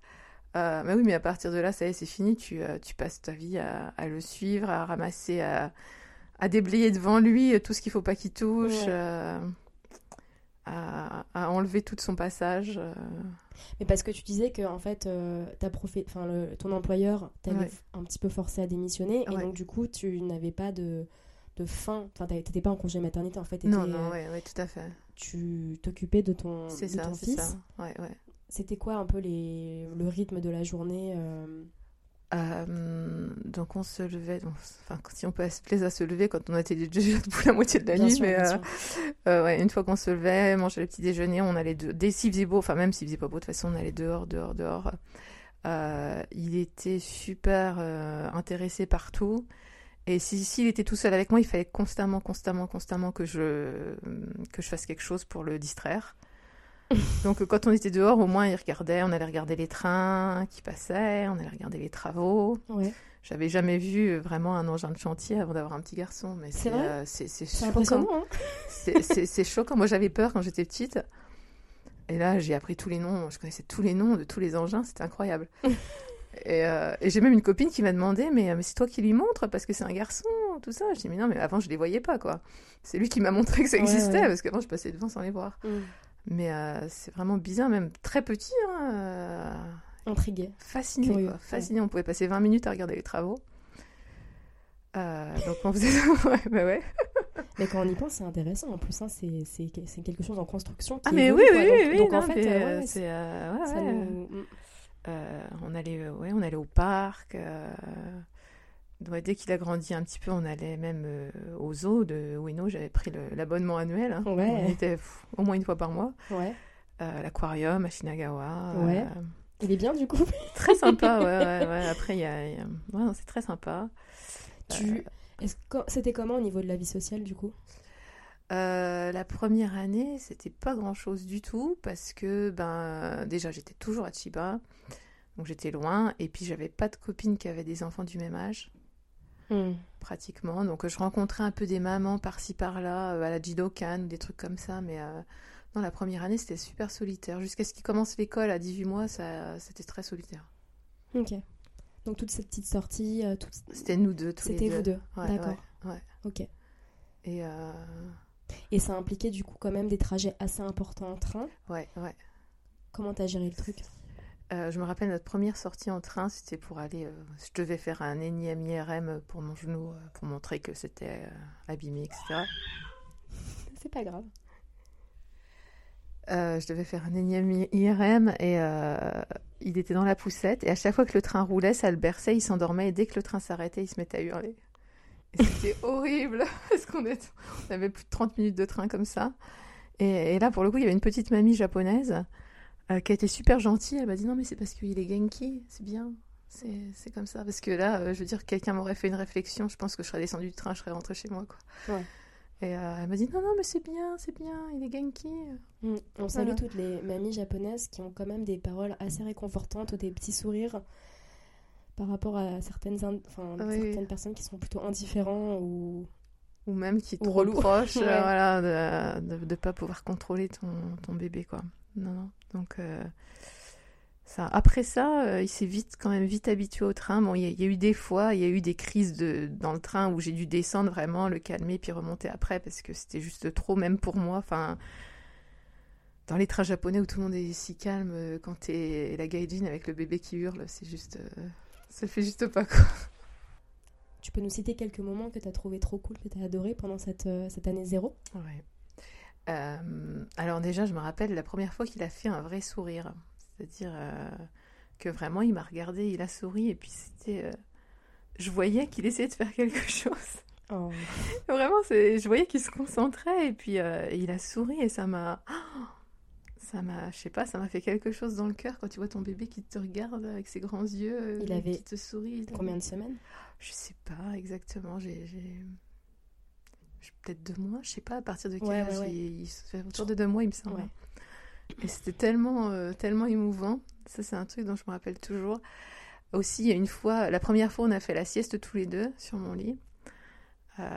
Euh, mais oui, mais à partir de là, ça y est, c'est fini. Tu, euh, tu passes ta vie à, à le suivre, à ramasser, à, à déblayer devant lui euh, tout ce qu'il faut pas qu'il touche, Ouais. Euh, à, à enlever tout de son passage. euh. Mais parce que tu disais que en fait, euh, ta profé... enfin, le- ton employeur t'avait Ouais. un petit peu forcé à démissionner et donc du coup tu n'avais pas de, de fin. Enfin, t'étais pas en congé maternité en fait. Non, t'étais, non, euh, ouais, ouais, tout à fait. Tu t'occupais de ton, C'est de ça, ton c'est fils. ça. Ouais, ouais. C'était quoi un peu les... le rythme de la journée euh Euh, donc on se levait, donc, enfin si on peut se plaisir à se lever quand on était déjà debout la moitié de la Bien nuit, sûr, mais euh, euh, ouais, une fois qu'on se levait, manger le petit déjeuner, on allait de... dès s'il faisait beau, enfin même s'il faisait pas beau, de toute façon on allait dehors, dehors, dehors. Il était super intéressé partout. Et si s'il était tout seul avec moi, il fallait constamment, constamment, constamment que je que je fasse quelque chose pour le distraire. Donc quand on était dehors, au moins il regardait, on allait regarder les trains qui passaient, on allait regarder les travaux. Ouais. J'avais jamais vu euh, vraiment un engin de chantier avant d'avoir un petit garçon, mais C'est euh, c'est c'est C'est choquant. hein C'est- choquant. Moi, j'avais peur quand j'étais petite. Et là, j'ai appris tous les noms. Je connaissais tous les noms de tous les engins. C'était incroyable. et euh, et j'ai même une copine qui m'a demandé Mais, euh, mais c'est toi qui lui montres parce que c'est un garçon, tout ça. Je dis Mais non, mais avant, je les voyais pas, quoi. C'est lui qui m'a montré que ça existait ouais. parce qu'avant, je passais devant sans les voir. Mm. Mais euh, c'est vraiment bizarre, même très petit. Hein, euh, Intrigué. fasciné, Curieux, quoi. ouais. Fasciné. On pouvait passer 20 minutes à regarder les travaux. Euh, donc on faisait. ouais, bah ouais. Mais quand on y pense, c'est intéressant. En plus, hein, c'est quelque chose en construction. Qui Ah, mais oui, oui, oui, donc, en fait, c'est. on allait, ouais, on allait au parc. Euh, ouais, dès qu'il a grandi un petit peu, on allait même euh, au zoo de Ueno. J'avais pris l'abonnement annuel. hein. Ouais. On était pff, au moins une fois par mois. Ouais. Euh, L'aquarium à Shinagawa. Ouais. euh, Il est bien du coup. très sympa. ouais, ouais, ouais. Après, y a, y a- c'est très sympa. Tu... Que c'était comment au niveau de la vie sociale du coup? Euh, la première année, c'était pas grand-chose du tout parce que ben déjà j'étais toujours à Chiba, donc j'étais loin et puis j'avais pas de copines qui avaient des enfants du même âge Hmm. pratiquement. Donc euh, je rencontrais un peu des mamans par-ci par-là euh, à la Jidokan ou des trucs comme ça, mais euh, non la première année c'était super solitaire jusqu'à ce qu'ils commencent l'école à 18 mois, ça c'était très solitaire. Ok. Donc toutes ces petites sorties, euh, toutes- C'était nous deux tous les c'était vous deux. Ouais, D'accord. ouais, ouais. Ok. Et euh, Et ça impliquait du coup quand même des trajets assez importants en train. ouais, ouais. Comment t'as géré le truc? Euh, je me rappelle notre première sortie en train, c'était pour aller. euh, je devais faire un énième IRM pour mon genou, euh, pour montrer que c'était abîmé, etc. C'est pas grave. Je devais faire un énième IRM et il était dans la poussette. Et à chaque fois que le train roulait, ça le berçait, il s'endormait. Et dès que le train s'arrêtait, il se mettait à hurler. C'était horrible parce qu'on est- on avait plus de 30 minutes de train comme ça. Et, et là, pour le coup, il y avait une petite mamie japonaise euh, qui a été super gentille. Elle m'a dit non, mais c'est parce qu'il est Genki, c'est bien. C'est comme ça. Parce que là, euh, je veux dire, quelqu'un m'aurait fait une réflexion. Je pense que je serais descendue du train, je serais rentrée chez moi. Quoi. Ouais. Et euh, elle m'a dit non, non, mais c'est bien, c'est bien, il est Genki. Hmm. On salue Voilà. toutes les mamies japonaises qui ont quand même des paroles assez réconfortantes ou des petits sourires par rapport à certaines, enfin, oui. personnes qui sont plutôt indifférents ou ou même qui est Ou trop relou. proche euh, Ouais. voilà, de ne pas pouvoir contrôler ton, ton bébé. quoi. Non, non. Donc, euh, ça. Après ça, euh, il s'est vite, quand même vite habitué au train. Bon, il y, a- il y a eu des fois, il y a eu des crises de, dans le train où j'ai dû descendre vraiment, le calmer, puis remonter après parce que c'était juste trop, même pour moi. Enfin, dans les trains japonais où tout le monde est si calme, quand t'es la gaijin avec le bébé qui hurle, c'est juste. euh, ça fait juste pas quoi. Tu peux nous citer quelques moments que t'as trouvé trop cool, que t'as adoré pendant cette, euh, cette année zéro? Ouais. Euh, alors déjà, je me rappelle la première fois qu'il a fait un vrai sourire. C'est-à-dire euh, que vraiment, il m'a regardé, il a souri, et puis c'était... euh, je voyais qu'il essayait de faire quelque chose. Oh. Vraiment, c'est, je voyais qu'il se concentrait, et puis il a souri, et ça m'a... Ça m'a, je sais pas, ça m'a fait quelque chose dans le cœur quand tu vois ton bébé qui te regarde avec ses grands yeux, euh, Il avait qui te sourit. Combien de semaines? Je sais pas exactement. J'ai, peut-être deux mois. Je sais pas à partir de quel Ouais, âge. ouais, ouais. Il, il se fait autour de deux mois, il me semble. Ouais. Et c'était tellement, euh, tellement émouvant. Ça, c'est un truc dont je me rappelle toujours. Aussi, une fois, la première fois, on a fait la sieste tous les deux sur mon lit. Euh,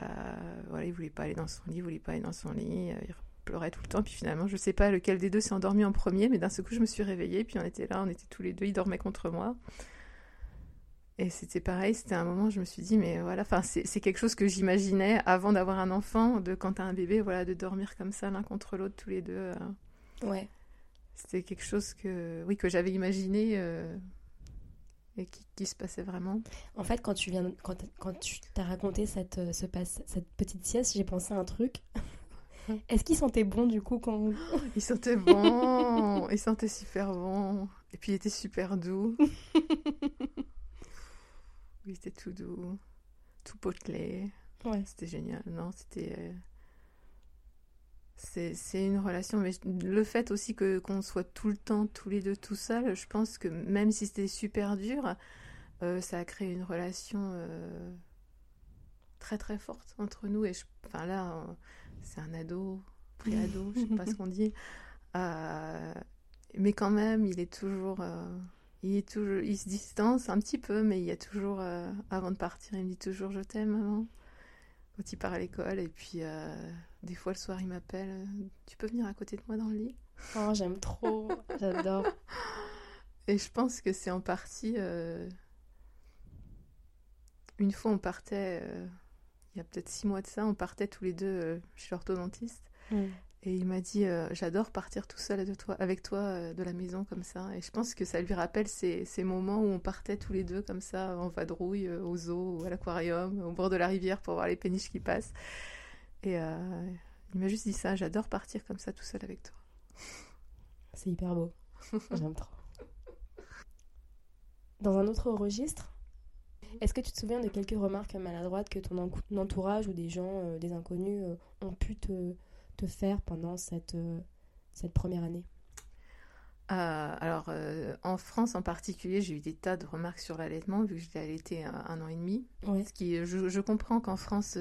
voilà, il voulait pas aller dans son lit, il voulait pas aller dans son lit. Il pleurait tout le temps. Puis finalement, je sais pas lequel des deux s'est endormi en premier, mais d'un seul coup, je me suis réveillée. Puis on était là, on était tous les deux. Il dormait contre moi. Et c'était pareil, c'était un moment où je me suis dit, mais voilà, c'est quelque chose que j'imaginais avant d'avoir un enfant, de quand t'as un bébé, voilà, de dormir comme ça l'un contre l'autre tous les deux. euh, Ouais. c'était quelque chose que, oui, que j'avais imaginé euh, et qui, qui se passait vraiment. En fait, quand tu viens, quand, quand tu t'as raconté cette, euh, ce passe, cette petite sieste, j'ai pensé à un truc. Est-ce qu'il sentait bon du coup quand... Il sentait bon, il sentait super bon. Et puis il était super doux. il était tout doux, tout potelé. Ouais. C'était génial. Non, c'était. euh, C'est une relation, mais le fait aussi que qu'on soit tout le temps tous les deux tout seuls, je pense que même si c'était super dur, euh, ça a créé une relation euh, très très forte entre nous. Et je, enfin là, c'est un ado, pré-ado, je sais pas ce qu'on dit. Euh, mais quand même, il est toujours, euh, il est toujours, il se distance un petit peu, mais il y a toujours, euh, avant de partir, il me dit toujours je t'aime, maman. Quand il part à l'école, et puis des fois le soir, il m'appelle, tu peux venir à côté de moi dans le lit? Oh, j'aime trop, j'adore. Et je pense que c'est en partie. Une fois, on partait, il y a peut-être six mois de ça, on partait tous les deux euh, chez l'orthodontiste. Mm. Et il m'a dit euh, J'adore partir tout seul de toi, avec toi euh, de la maison comme ça. Et je pense que ça lui rappelle ces, ces moments où on partait tous les deux comme ça, en vadrouille, euh, au zoo, ou à l'aquarium, au bord de la rivière pour voir les péniches qui passent. Et il m'a juste dit ça J'adore partir comme ça tout seul avec toi. C'est hyper beau. J'aime trop. Dans un autre registre, est-ce que tu te souviens de quelques remarques maladroites que ton en- entourage ou des gens, euh, des inconnus, euh, ont pu te, te faire pendant cette, euh, cette première année? Alors, en France en particulier, j'ai eu des tas de remarques sur l'allaitement, vu que j'étais allaitée un, un an et demi. Ouais. Ce qui, je, je comprends qu'en France,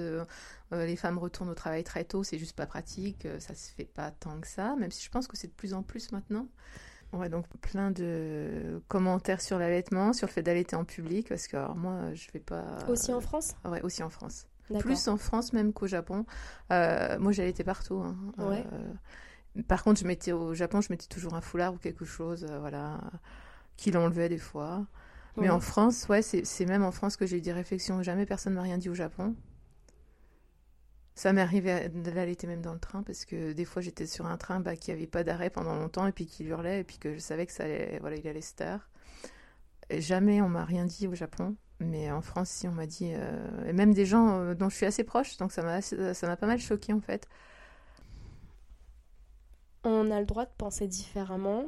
les femmes retournent au travail très tôt, c'est juste pas pratique, ça se fait pas tant que ça, même si je pense que c'est de plus en plus maintenant. Ouais, donc plein de commentaires sur l'allaitement, sur le fait d'allaiter en public, parce que alors, moi, je vais pas. Aussi en France? Ouais, aussi en France. Plus en France même qu'au Japon. Euh, moi, j'ai allaité partout. hein. Ouais. Euh, par contre, je mettais au Japon, je mettais toujours un foulard ou quelque chose, euh, voilà, qui l'enlevait des fois. Mais Ouais. en France, ouais, c'est c'est même en France que j'ai eu des réflexions. Jamais personne m'a rien dit au Japon. Ça m'est arrivé d'allaiter même dans le train parce que des fois j'étais sur un train bah, qui avait pas d'arrêt pendant longtemps et puis qui hurlait et puis que je savais que ça allait, voilà, il allait se. Et jamais on m'a rien dit au Japon, mais en France, si on m'a dit, euh, et même des gens euh, dont je suis assez proche, donc ça m'a ça m'a pas mal choqué en fait. On a le droit de penser différemment.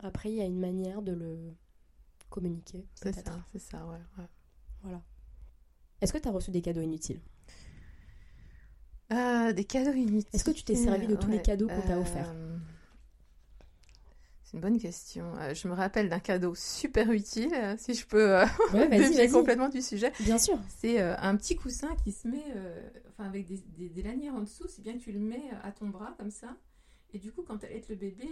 Après, il y a une manière de le communiquer. C'est ça, c'est ça, ouais. ouais. Voilà. Est-ce que tu as reçu des cadeaux inutiles? Euh, des cadeaux inutiles. Est-ce que tu t'es servi de tous les cadeaux qu'on t'a euh, offerts C'est une bonne question. Euh, je me rappelle d'un cadeau super utile, euh, si je peux euh, Ouais, dévier complètement du sujet. Bien sûr. C'est un petit coussin qui se met, enfin avec des, des- des lanières en dessous, c'est bien que tu le mets à ton bras comme ça. Et du coup, quand tu allaites le bébé,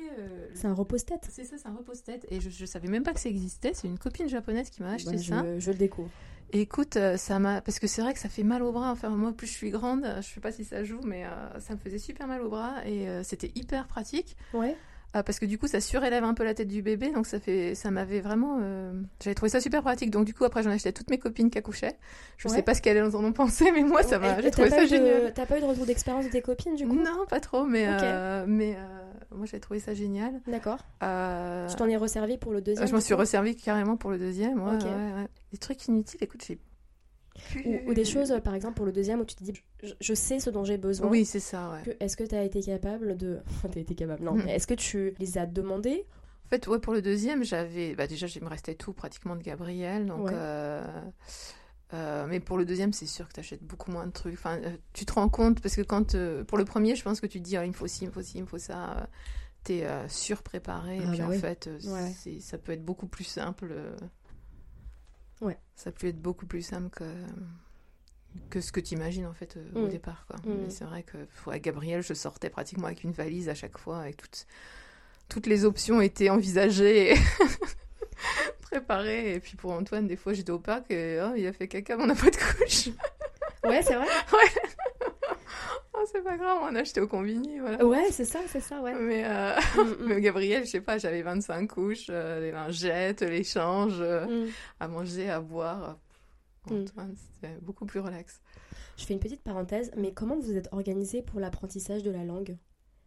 C'est un repose-tête. c'est ça, c'est un repose-tête. Et je, je savais même pas que ça existait. C'est une copine japonaise qui m'a acheté ça. je le découvre. Écoute, euh, ça m'a. Parce que c'est vrai que ça fait mal au bras. Enfin, moi, plus je suis grande, je sais pas si ça joue, mais euh, ça me faisait super mal au bras. Et euh, c'était hyper pratique. Ouais. Euh, parce que du coup, ça surélève un peu la tête du bébé. Donc, ça fait. Ça m'avait vraiment. euh, J'avais trouvé ça super pratique. Donc, du coup, après, j'en ai acheté à toutes mes copines qui accouchaient. Je Ouais. sais pas ce qu'elles en ont pensé, mais moi, ça m'a. J'ai trouvé ça eu de- génial. T'as pas eu de retour d'expérience de tes copines du coup? Non, pas trop, mais. Euh, mais euh, moi, j'ai trouvé ça génial. D'accord. Tu t'en es resservi pour le deuxième je m'en suis coup? resservie carrément pour le deuxième. Ouais. Des trucs inutiles, écoute, j'ai. Ou, ou des choses, par exemple, pour le deuxième où tu te dis, je, je sais ce dont j'ai besoin. Oui, c'est ça, ouais. Est-ce que tu as été capable de. Enfin, t'as été capable, non. Mm. mais Est-ce que tu les as demandés? En fait, ouais, pour le deuxième, j'avais. Bah, déjà, il me restait tout pratiquement de Gabriel. Donc, Ouais. euh, euh, mais pour le deuxième, c'est sûr que tu achètes beaucoup moins de trucs. Enfin, euh, tu te rends compte, parce que quand. pour le premier, je pense que tu te dis, Ah, il me faut ci, il me faut ci, il me faut ça. T'es euh, surpréparé. et Ah, puis bah en fait, Ouais. ça peut être beaucoup plus simple. Ouais. Ça peut être beaucoup plus simple que. Que ce que tu imagines en fait euh, au Mm. départ. Quoi. Mm. Mais c'est vrai que pour avec Gabriel, je sortais pratiquement avec une valise à chaque fois, avec toutes, toutes les options étaient envisagées. préparé. Et puis pour Antoine, des fois, j'étais au parc et oh, il a fait caca, mais on n'a pas de couche. Ouais, c'est vrai oh, c'est pas grave, on a acheté au combini, voilà. Ouais, c'est ça, c'est ça, ouais. Mais, euh, Mm, mm, mais Gabriel, je sais pas, j'avais 25 couches, euh, les lingettes, l'échange, euh, mm. à manger, à boire. Mm. Antoine, c'était beaucoup plus relax. Je fais une petite parenthèse, mais comment vous êtes organisé pour l'apprentissage de la langue?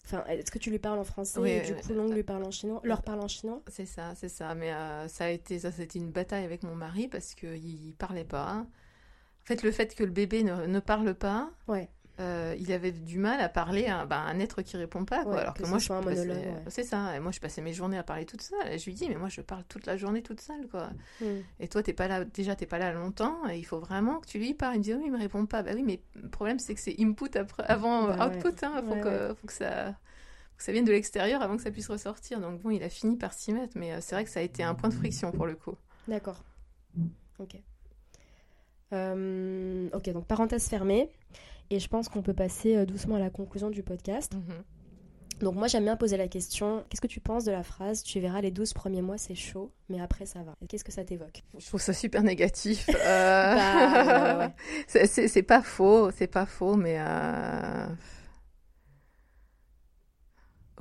Enfin, est-ce que tu lui parles en français Oui, et du coup l'ongle lui parle en chinois, leur parle en chinois? C'est ça, c'est ça. Mais euh, ça a été, ça, c'était une bataille avec mon mari parce qu'il parlait pas. En fait, le fait que le bébé ne, ne parle pas, Ouais. Euh, il avait du mal à parler à bah, un être qui répond pas. Quoi. Ouais, Alors que que, moi, je passais- ouais. C'est ça. Et moi, je passais mes journées à parler toute seule. Et je lui dis, mais moi, je parle toute la journée toute seule. Quoi. Mm. Et toi, t'es pas là, déjà, t'es pas là longtemps. Et il faut vraiment que tu lui parles. Il me dit, oui, il me répond pas. Bah oui, mais le problème, c'est que c'est input après, avant Bah ouais. output. Hein. Faut, Ouais, que, faut, que ça, faut que ça vienne de l'extérieur avant que ça puisse ressortir. Donc bon, il a fini par s'y mettre. Mais euh, c'est vrai que ça a été un point de friction pour le coup. D'accord. Ok. Euh, ok, donc parenthèse fermée. Et je pense qu'on peut passer euh, doucement à la conclusion du podcast. Mhm. Donc moi j'aime bien poser la question, qu'est-ce que tu penses de la phrase Tu verras les 12 premiers mois c'est chaud, mais après ça va. Qu'est-ce que ça t'évoque? Je trouve ça super négatif. Euh, Bah, ouais, ouais. c'est pas faux, c'est pas faux, mais euh,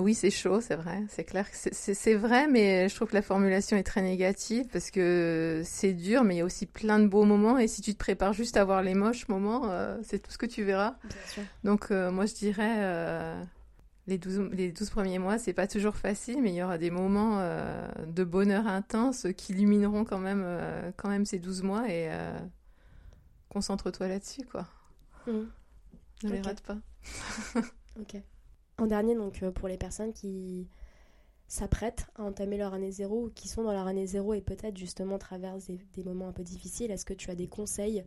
oui, c'est chaud, c'est vrai, c'est clair. c'est- vrai, mais je trouve que la formulation est très négative parce que c'est dur, mais il y a aussi plein de beaux moments. Et si tu te prépares juste à voir les moches moments, euh, c'est tout ce que tu verras. Bien sûr. Donc euh, moi je dirais euh, les 12, les 12 premiers mois, c'est pas toujours facile, mais il y aura des moments de bonheur intense qui illumineront quand même, quand même ces 12 mois et concentre-toi là-dessus quoi. Mm. Ne les rate pas. Ok. En dernier, donc euh, pour les personnes qui s'apprêtent à entamer leur année zéro qui sont dans leur année zéro et peut-être justement traversent des, moments un peu difficiles, est-ce que tu as des conseils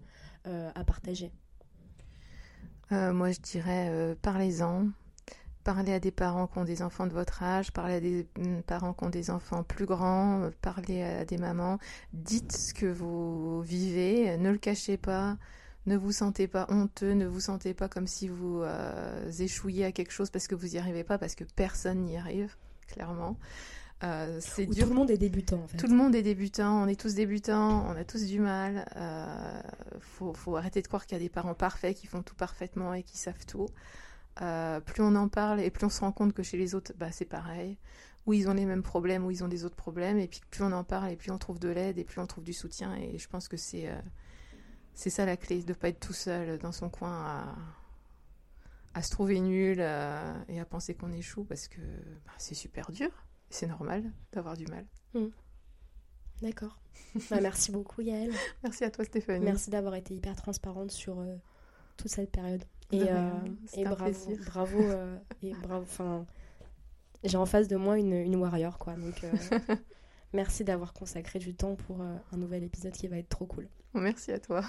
euh, à partager? Euh, moi je dirais parlez-en. Parlez à des parents qui ont des enfants de votre âge, parlez à des mm, parents qui ont des enfants plus grands, parlez à des mamans, dites ce que vous vivez, ne le cachez pas, ne vous sentez pas honteux, ne vous sentez pas comme si vous euh, échouiez à quelque chose parce que vous n'y arrivez pas, parce que personne n'y arrive, clairement. Euh, c'est dur tout le monde est débutant en fait. tout le monde est débutant, on est tous débutants, on a tous du mal. Euh, faut, faut arrêter de croire qu'il y a des parents parfaits qui font tout parfaitement et qui savent tout. Euh, plus on en parle et plus on se rend compte que chez les autres, bah, c'est pareil. Ou ils ont les mêmes problèmes, ou ils ont des autres problèmes. Et puis plus on en parle et plus on trouve de l'aide et plus on trouve du soutien. Et je pense que c'est c'est ça la clé, de ne pas être tout seul dans son coin à, à se trouver nul euh, et à penser qu'on échoue parce que bah, c'est super dur. C'est normal d'avoir du mal. D'accord. Bah, merci beaucoup Yael. Merci à toi Stéphanie. Merci d'avoir été hyper transparente sur euh, toute cette période. De Et, euh, et bravo, plaisir. bravo, euh, et bravo. Enfin, j'ai en face de moi une, une warrior, quoi. Donc, merci d'avoir consacré du temps pour un nouvel épisode qui va être trop cool. Merci à toi.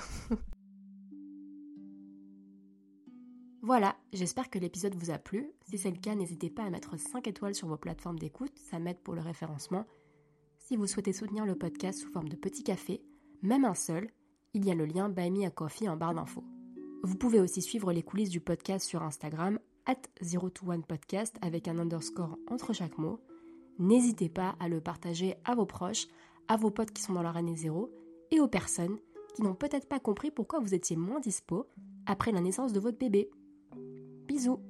Voilà, j'espère que l'épisode vous a plu. Si c'est le cas, n'hésitez pas à mettre 5 étoiles sur vos plateformes d'écoute, ça m'aide pour le référencement. Si vous souhaitez soutenir le podcast sous forme de petit café, même un seul, il y a le lien Buy Me a Coffee en barre d'infos. Vous pouvez aussi suivre les coulisses du podcast sur Instagram, at 021podcast avec un underscore entre chaque mot. N'hésitez pas à le partager à vos proches, à vos potes qui sont dans leur année zéro et aux personnes qui n'ont peut-être pas compris pourquoi vous étiez moins dispo après la naissance de votre bébé. Bisous